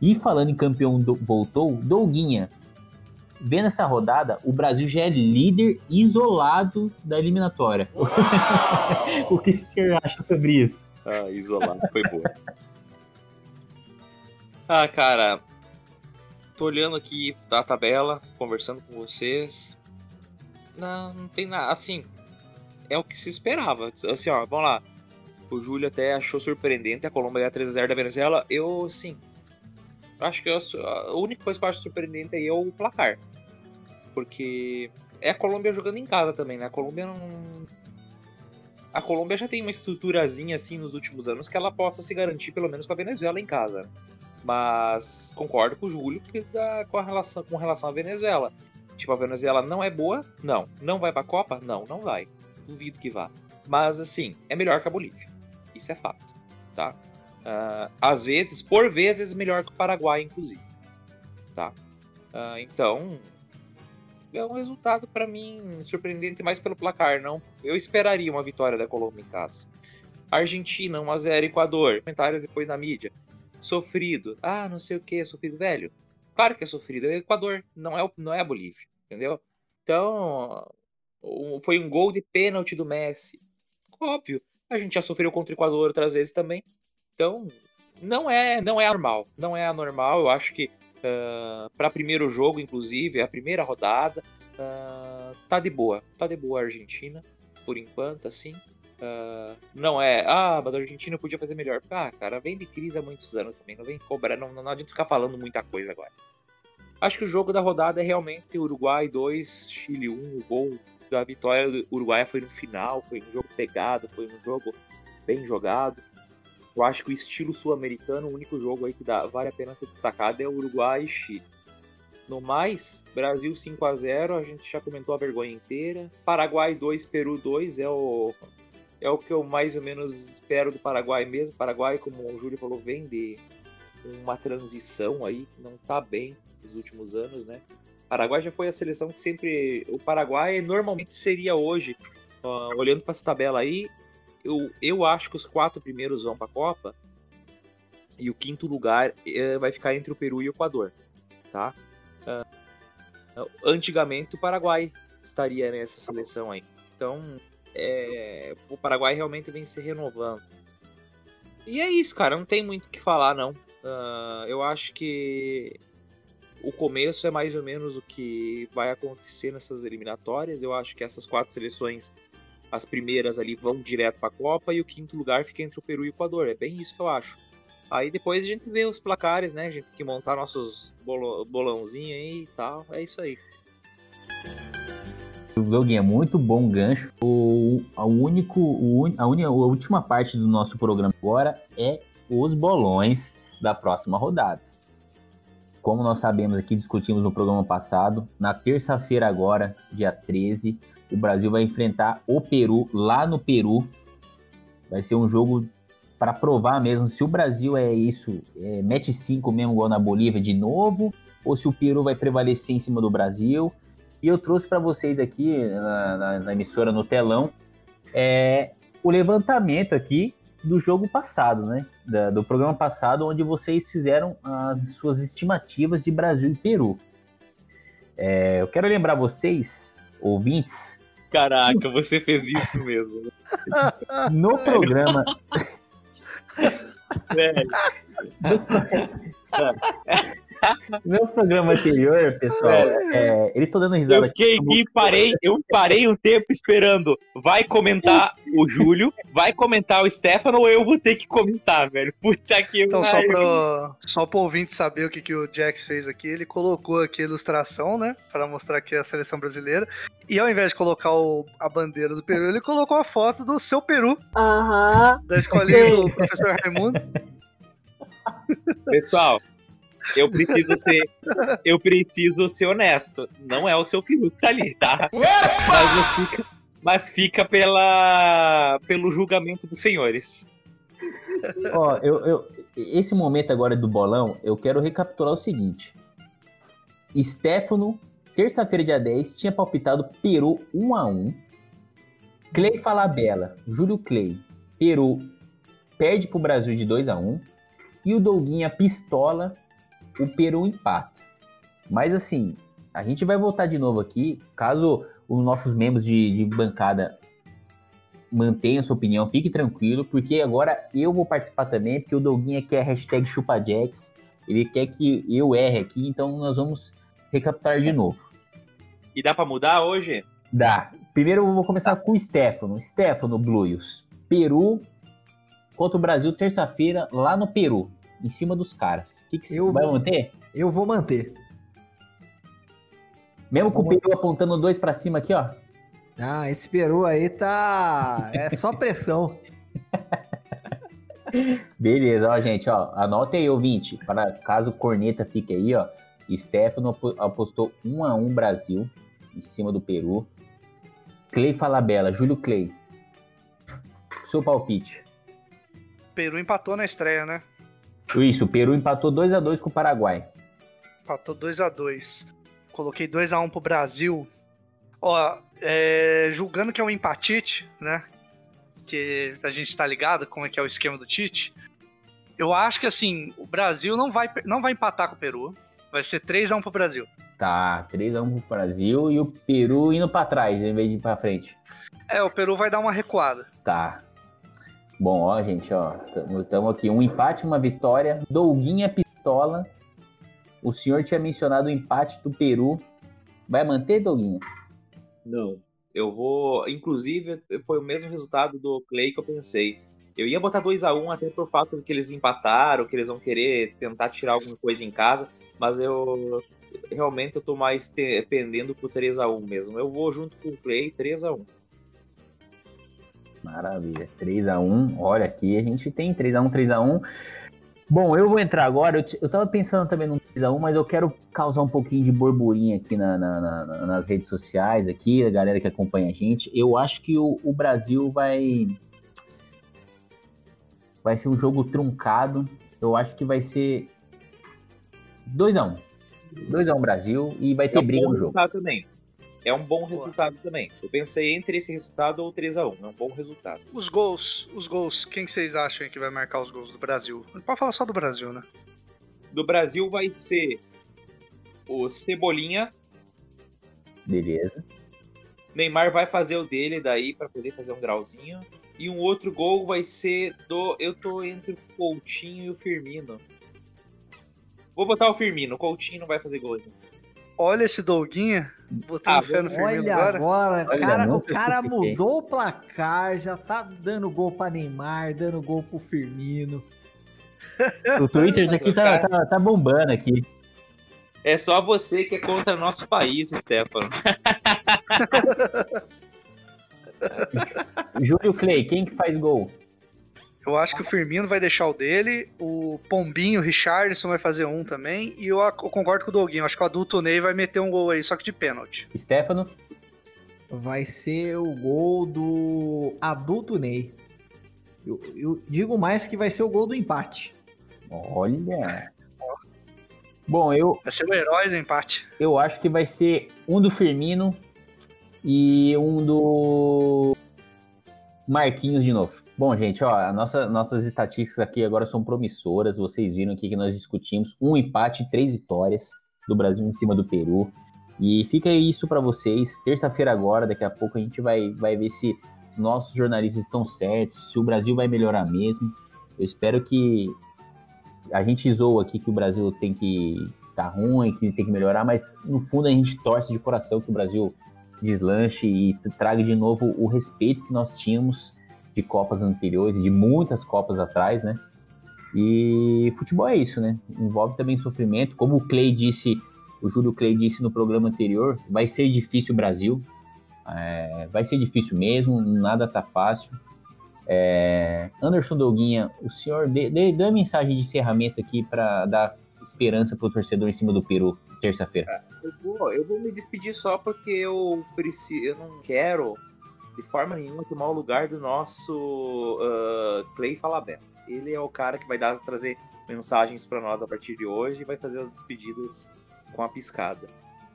E falando em campeão do... voltou, Douguinha, vendo essa rodada, o Brasil já é líder isolado da eliminatória. <laughs> o que você acha sobre isso? Ah, isolado, foi boa. Ah, cara, tô olhando aqui a tabela, conversando com vocês. Não, não tem nada. Assim, é o que se esperava. Assim, ó, vamos lá. O Júlio até achou surpreendente a Colômbia ganhar 3x0 da Venezuela. Eu, sim. Acho que eu, a única coisa que eu acho surpreendente aí é o placar. Porque é a Colômbia jogando em casa também, né? A Colômbia não. A Colômbia já tem uma estruturazinha assim nos últimos anos que ela possa se garantir pelo menos com a Venezuela em casa. Mas concordo com o Júlio que dá, com, relação, com relação à Venezuela. Tipo, a Venezuela não é boa? Não. Não vai pra Copa? Não, não vai. Duvido que vá. Mas, assim, é melhor que a Bolívia. Isso é fato, tá? Uh, às vezes, por vezes, melhor que o Paraguai, inclusive. Tá? Uh, então, é um resultado para mim surpreendente mais pelo placar, não. Eu esperaria uma vitória da Colômbia em casa. Argentina 1 a 0 Equador. Comentários depois na mídia sofrido. Ah, não sei o que, sofrido, velho. Claro que é sofrido, é o Equador, não é, não é a Bolívia, entendeu? Então, foi um gol de pênalti do Messi. Óbvio, a gente já sofreu contra o Equador outras vezes também. Então, não é, não é anormal, não é anormal. Eu acho que uh, ah, para primeiro jogo, inclusive, a primeira rodada, uh, tá de boa, tá de boa a Argentina, por enquanto, assim. Uh, não é, ah, mas a Argentina podia fazer melhor. Ah, cara, vem de crise há muitos anos também. Não vem cobrar, não, não adianta ficar falando muita coisa agora. Acho que o jogo da rodada é realmente Uruguai 2, Chile 1, o gol da vitória do Uruguai foi no final, foi um jogo pegado, foi um jogo bem jogado. Eu acho que o estilo sul-americano, o único jogo aí que dá, vale a pena ser destacado é o Uruguai e Chile. No mais, Brasil 5 a 0 a gente já comentou a vergonha inteira. Paraguai 2, Peru 2 é o, é o que eu mais ou menos espero do Paraguai mesmo. Paraguai, como o Júlio falou, vem de uma transição aí, não tá bem nos últimos anos, né? Paraguai já foi a seleção que sempre. O Paraguai normalmente seria hoje, uh, olhando para essa tabela aí, eu, eu acho que os quatro primeiros vão para a Copa e o quinto lugar uh, vai ficar entre o Peru e o Equador, tá? Uh, antigamente o Paraguai estaria nessa seleção aí. Então, é, o Paraguai realmente vem se renovando. E é isso, cara. Não tem muito o que falar, não. Uh, eu acho que o começo é mais ou menos o que vai acontecer nessas eliminatórias. Eu acho que essas quatro seleções, as primeiras ali, vão direto para a Copa e o quinto lugar fica entre o Peru e o Equador. É bem isso que eu acho. Aí depois a gente vê os placares, né? A gente tem que montar nossos bolãozinhos aí e tal. É isso aí. Doguinha, muito bom gancho. O, a, único, a, un, a última parte do nosso programa agora é os bolões da próxima rodada. Como nós sabemos aqui, discutimos no programa passado, na terça-feira agora, dia 13, o Brasil vai enfrentar o Peru lá no Peru. Vai ser um jogo para provar mesmo se o Brasil é isso, é, mete 5 mesmo igual na Bolívia de novo, ou se o Peru vai prevalecer em cima do Brasil. E eu trouxe para vocês aqui na, na, na, emissora no telão é, o levantamento aqui do jogo passado, né? Da, do programa passado, onde vocês fizeram as suas estimativas de Brasil e Peru. É, eu quero lembrar vocês, ouvintes. Caraca, você fez isso mesmo. No programa. <laughs> Velho. <laughs> No programa anterior, pessoal, é, eles estão dando risada. Eu fiquei aqui, parei, eu parei um tempo esperando. Vai comentar o Júlio, vai comentar o Stefano ou eu vou ter que comentar, velho? Puta que Então, só pro, só pro ouvinte saber o que, que o Jax fez aqui, ele colocou aqui a ilustração, né? Pra mostrar aqui a seleção brasileira. E ao invés de colocar o, a bandeira do Peru, ele colocou a foto do seu Peru. Aham. Da escolinha do <laughs> professor Raimundo. Pessoal, eu preciso ser. Eu preciso ser honesto. Não é o seu peru que tá ali, tá? Mas fica, mas fica pela, pelo julgamento dos senhores. Ó, eu, eu, esse momento agora do bolão, eu quero recapitular o seguinte. Stefano, terça-feira, dia 10, tinha palpitado Peru 1 a 1 Clay Falabella, Júlio Clay, Peru perde pro Brasil de 2 a 1 E o Douguinha pistola, o Peru empata. Mas assim, a gente vai voltar de novo aqui. Caso os nossos membros de, de bancada mantenham sua opinião, fique tranquilo, porque agora eu vou participar também, porque o Douguinha quer hashtag chupajax, ele quer que eu erre aqui, então nós vamos recapitular de novo. E dá para mudar hoje? Dá. Primeiro eu vou começar com o Stefano. Stefano Bluios. Peru contra o Brasil terça-feira lá no Peru em cima dos caras. O que, que você Eu vai vou- manter? Eu vou manter. Mesmo com o Peru apontando dois pra cima aqui, ó. Ah, esse peru aí tá. É só pressão. <laughs> Beleza, ó, gente, ó. Anota aí, ouvinte, para caso o corneta fique aí, ó. Stefano apo- apostou 1 a 1 Brasil em cima do Peru. Clay Falabella, Júlio Clay. Seu palpite. Peru empatou na estreia, né? Isso, o Peru empatou 2 a 2 com o Paraguai. Empatou 2 a 2 Coloquei 2 a 1 pro Brasil. Ó, é, julgando que é um empatite, né? Que a gente tá ligado como é que é o esquema do Tite. Eu acho que assim, o Brasil não vai, não vai empatar com o Peru. Vai ser 3 a 1 pro Brasil. Tá, 3 a 1 pro Brasil e o Peru indo pra trás em vez de ir pra frente. É, o Peru vai dar uma recuada. Tá. Bom, ó, gente, ó. Estamos aqui. Um empate, uma vitória. Douguinha pistola. O senhor tinha mencionado o empate do Peru. Vai manter, Douguinha? Não. Eu vou. Inclusive, foi o mesmo resultado do Clay que eu pensei. Eu ia botar 2 a 1 até por fato que eles empataram, que eles vão querer tentar tirar alguma coisa em casa, mas eu realmente eu tô mais te- pendendo pro 3x1 mesmo. Eu vou junto com o Clay 3x1. Maravilha. 3x1. Olha, aqui a gente tem 3x1, 3x1. Bom, eu vou entrar agora. Eu, eu tava pensando também no 3x1, mas eu quero causar um pouquinho de burburinho aqui na- na- na- na- nas redes sociais, aqui, a galera que acompanha a gente. Eu acho que o, o Brasil vai. Vai ser um jogo truncado. Eu acho que vai ser 2x1. 2x1 Brasil e vai ter um briga no jogo. também. É um bom resultado também. Eu pensei entre esse resultado ou 3x1. É um bom resultado. Os gols, os gols, quem que vocês acham que vai marcar os gols do Brasil? Não pode falar só do Brasil, né? Do Brasil vai ser o Cebolinha. Beleza. Neymar vai fazer o dele daí pra poder fazer um grauzinho. E um outro gol vai ser do. Eu tô entre o Coutinho e o Firmino. Vou botar o Firmino. O Coutinho não vai fazer gol. ainda. Olha esse Dolguinha, botando Ah, fé no Firmino Olha agora. agora, Olha, cara, o cara mudou o placar, já tá dando gol pra Neymar, dando gol pro Firmino. O Twitter <laughs> daqui tá, tá, tá bombando aqui. É só você que é contra nosso país, Stefano. <laughs> Júlio Clay, quem que faz gol? Eu acho que o Firmino vai deixar o dele, o Pombinho, o Richardson vai fazer um também, e eu, eu concordo com o Dolguinho, acho que o adulto Ney vai meter um gol aí, só que de pênalti. Stefano? Vai ser o gol do adulto Ney. Eu, eu digo mais que vai ser o gol do empate. Olha. <laughs> Bom, eu, Vai ser o herói do empate. eu acho que vai ser um do Firmino e um do Marquinhos de novo. Bom, gente, ó, nossa, nossas estatísticas aqui agora são promissoras. Vocês viram aqui que nós discutimos um empate e três vitórias do Brasil em cima do Peru. E fica isso pra vocês. Terça-feira agora, daqui a pouco a gente vai, vai ver se nossos jornalistas estão certos, se o Brasil vai melhorar mesmo. Eu espero que a gente zoa aqui que o Brasil tem que tá ruim, que tem que melhorar, mas no fundo a gente torce de coração que o Brasil deslanche e traga de novo o respeito que nós tínhamos de Copas anteriores, de muitas Copas atrás, né? E futebol é isso, né? Envolve também sofrimento. Como o Clay disse, o Júlio Clay disse no programa anterior, vai ser difícil o Brasil. É, vai ser difícil mesmo, nada tá fácil. É, Anderson Doguinha, o senhor dê, dê, dê uma mensagem de encerramento aqui para dar esperança pro torcedor em cima do Peru, terça-feira. Eu vou, eu vou me despedir só porque eu preciso. Eu não quero de forma nenhuma tomar o lugar do nosso ah, Clay Falabella. Ele é o cara que vai dar, trazer mensagens para nós a partir de hoje e vai fazer as despedidas com a piscada.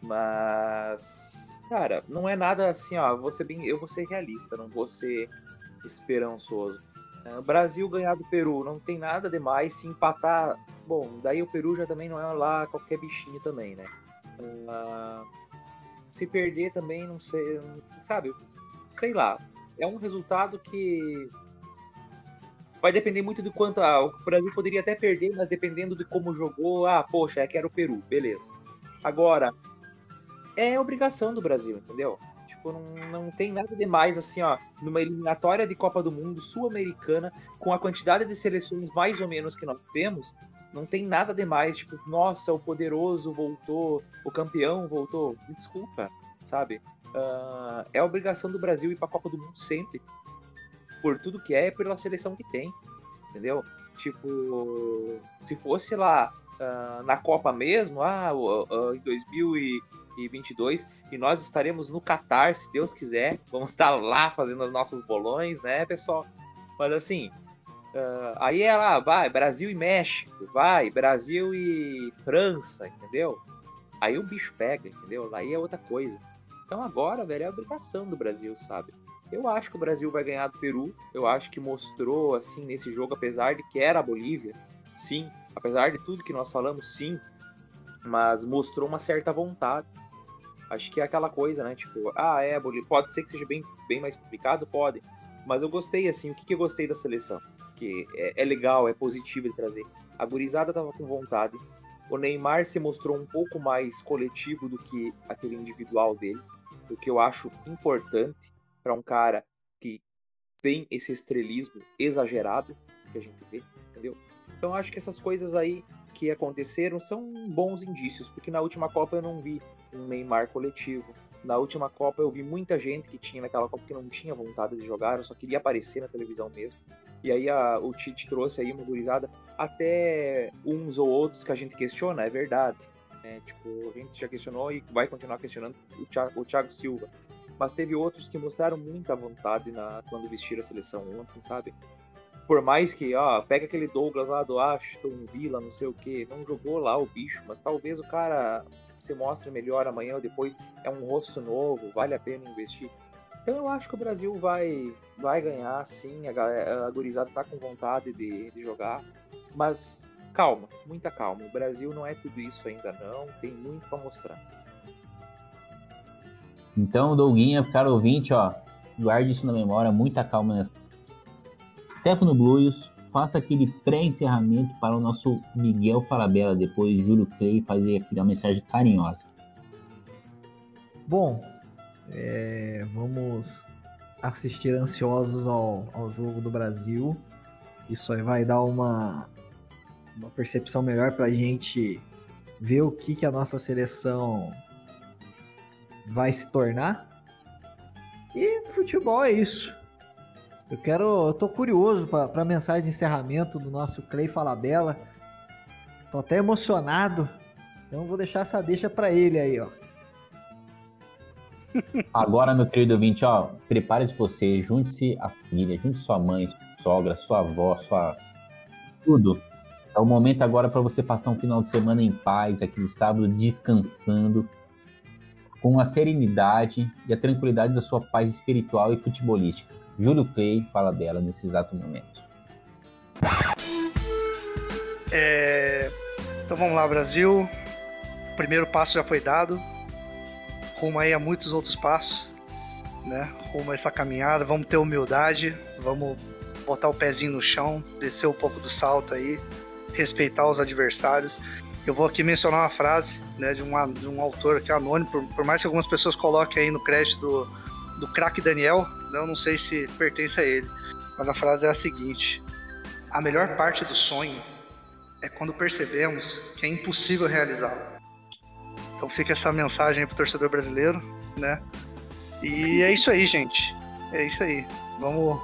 Mas, cara, não é nada assim, ó. Vou ser bem, eu vou ser realista, não vou ser esperançoso. O Brasil ganhar do Peru não tem nada demais. Se empatar, bom, daí o Peru já também não é lá qualquer bichinho também, né? Ah, se perder também, não sei, sabe? Sei lá. É um resultado que vai depender muito do quanto ah, o Brasil poderia até perder, mas dependendo de como jogou, ah, poxa, é que era o Peru, beleza. Agora, é obrigação do Brasil, entendeu? Tipo, não, não tem nada demais assim, ó, numa eliminatória de Copa do Mundo sul-americana, com a quantidade de seleções mais ou menos que nós temos, não tem nada demais, tipo, nossa, o poderoso voltou, o campeão voltou. Me desculpa, sabe? Ah, é obrigação do Brasil ir pra Copa do Mundo sempre. Por tudo que é, e pela seleção que tem. Entendeu? Tipo, se fosse lá ah, na Copa mesmo, ah, ah, em 2022, e nós estaremos no Catar, se Deus quiser. Vamos estar lá fazendo os nossos bolões, né, pessoal? Mas assim, ah, aí é lá, vai, Brasil e México, vai, Brasil e França, entendeu? Aí o bicho pega, entendeu? Aí é outra coisa. Então agora, velho, é obrigação do Brasil, sabe? Eu acho que o Brasil vai ganhar do Peru. Eu acho que mostrou, assim, nesse jogo, apesar de que era a Bolívia, sim. Apesar de tudo que nós falamos, sim. Mas mostrou uma certa vontade. Acho que é aquela coisa, né? Tipo, ah, é, Bolívia. Pode ser que seja bem, bem mais complicado? Pode. Mas eu gostei, assim. O que, que eu gostei da seleção? Que é, é legal, é positivo de trazer. A gurizada tava com vontade. O Neymar se mostrou um pouco mais coletivo do que aquele individual dele. O que eu acho importante para um cara que tem esse estrelismo exagerado que a gente vê, entendeu? Então acho que essas coisas aí que aconteceram são bons indícios, porque na última Copa eu não vi um Neymar coletivo. Na última Copa eu vi muita gente que tinha naquela Copa que não tinha vontade de jogar, só queria aparecer na televisão mesmo. E aí a, o Tite trouxe aí uma gurizada, até uns ou outros que a gente questiona, é verdade. É, tipo, a gente já questionou e vai continuar questionando o Thiago, o Thiago Silva. Mas teve outros que mostraram muita vontade na, quando vestiram a seleção ontem, sabe? Por mais que, ó, pega aquele Douglas lá do Ashton Villa, não sei o que, não jogou lá o bicho, mas talvez o cara se mostre melhor amanhã ou depois, é um rosto novo, vale a pena investir. Então eu acho que o Brasil vai, vai ganhar, sim, a, a gurizada tá com vontade de, de jogar, mas calma, muita calma. O Brasil não é tudo isso ainda não, tem muito para mostrar. Então, Douguinha, caro ouvinte, ó, guarde isso na memória, muita calma nessa Stefano Bluios, faça aquele pré-encerramento para o nosso Miguel Falabella, depois Júlio Clay fazer aquela mensagem carinhosa. Bom, é, vamos assistir ansiosos ao, ao jogo do Brasil. Isso aí vai dar uma, uma percepção melhor para a gente ver o que, que a nossa seleção vai se tornar. E futebol é isso. Eu quero. Eu tô curioso para a mensagem de encerramento do nosso Clay Falabella. Tô até emocionado. Então vou deixar essa deixa para ele aí, ó. <laughs> Agora, meu querido ouvinte, ó, prepare-se você, junte-se a família, junte sua mãe, sua sogra, sua avó, sua. tudo. É o momento agora para você passar um final de semana em paz, aquele sábado descansando, com a serenidade e a tranquilidade da sua paz espiritual e futebolística. Júlio Clay fala dela nesse exato momento. É... Então vamos lá, Brasil. O primeiro passo já foi dado. Rumo aí a muitos outros passos, né? Rumo a essa caminhada. Vamos ter humildade, vamos botar o pezinho no chão, descer um pouco do salto aí, respeitar os adversários. Eu vou aqui mencionar uma frase né, de, um, de um autor que é anônimo, por, por mais que algumas pessoas coloquem aí no crédito do, do craque Daniel, né? eu não sei se pertence a ele, mas a frase é a seguinte: A melhor parte do sonho é quando percebemos que é impossível realizá-lo. Então fica essa mensagem para o torcedor brasileiro, né? E é isso aí, gente. É isso aí. Vamos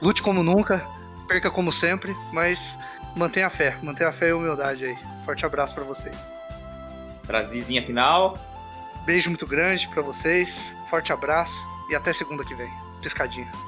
lute como nunca, perca como sempre, mas mantenha a fé, mantenha a fé e a humildade aí. Forte abraço para vocês. Frasezinha final. Beijo muito grande para vocês. Forte abraço e até segunda que vem. Piscadinha.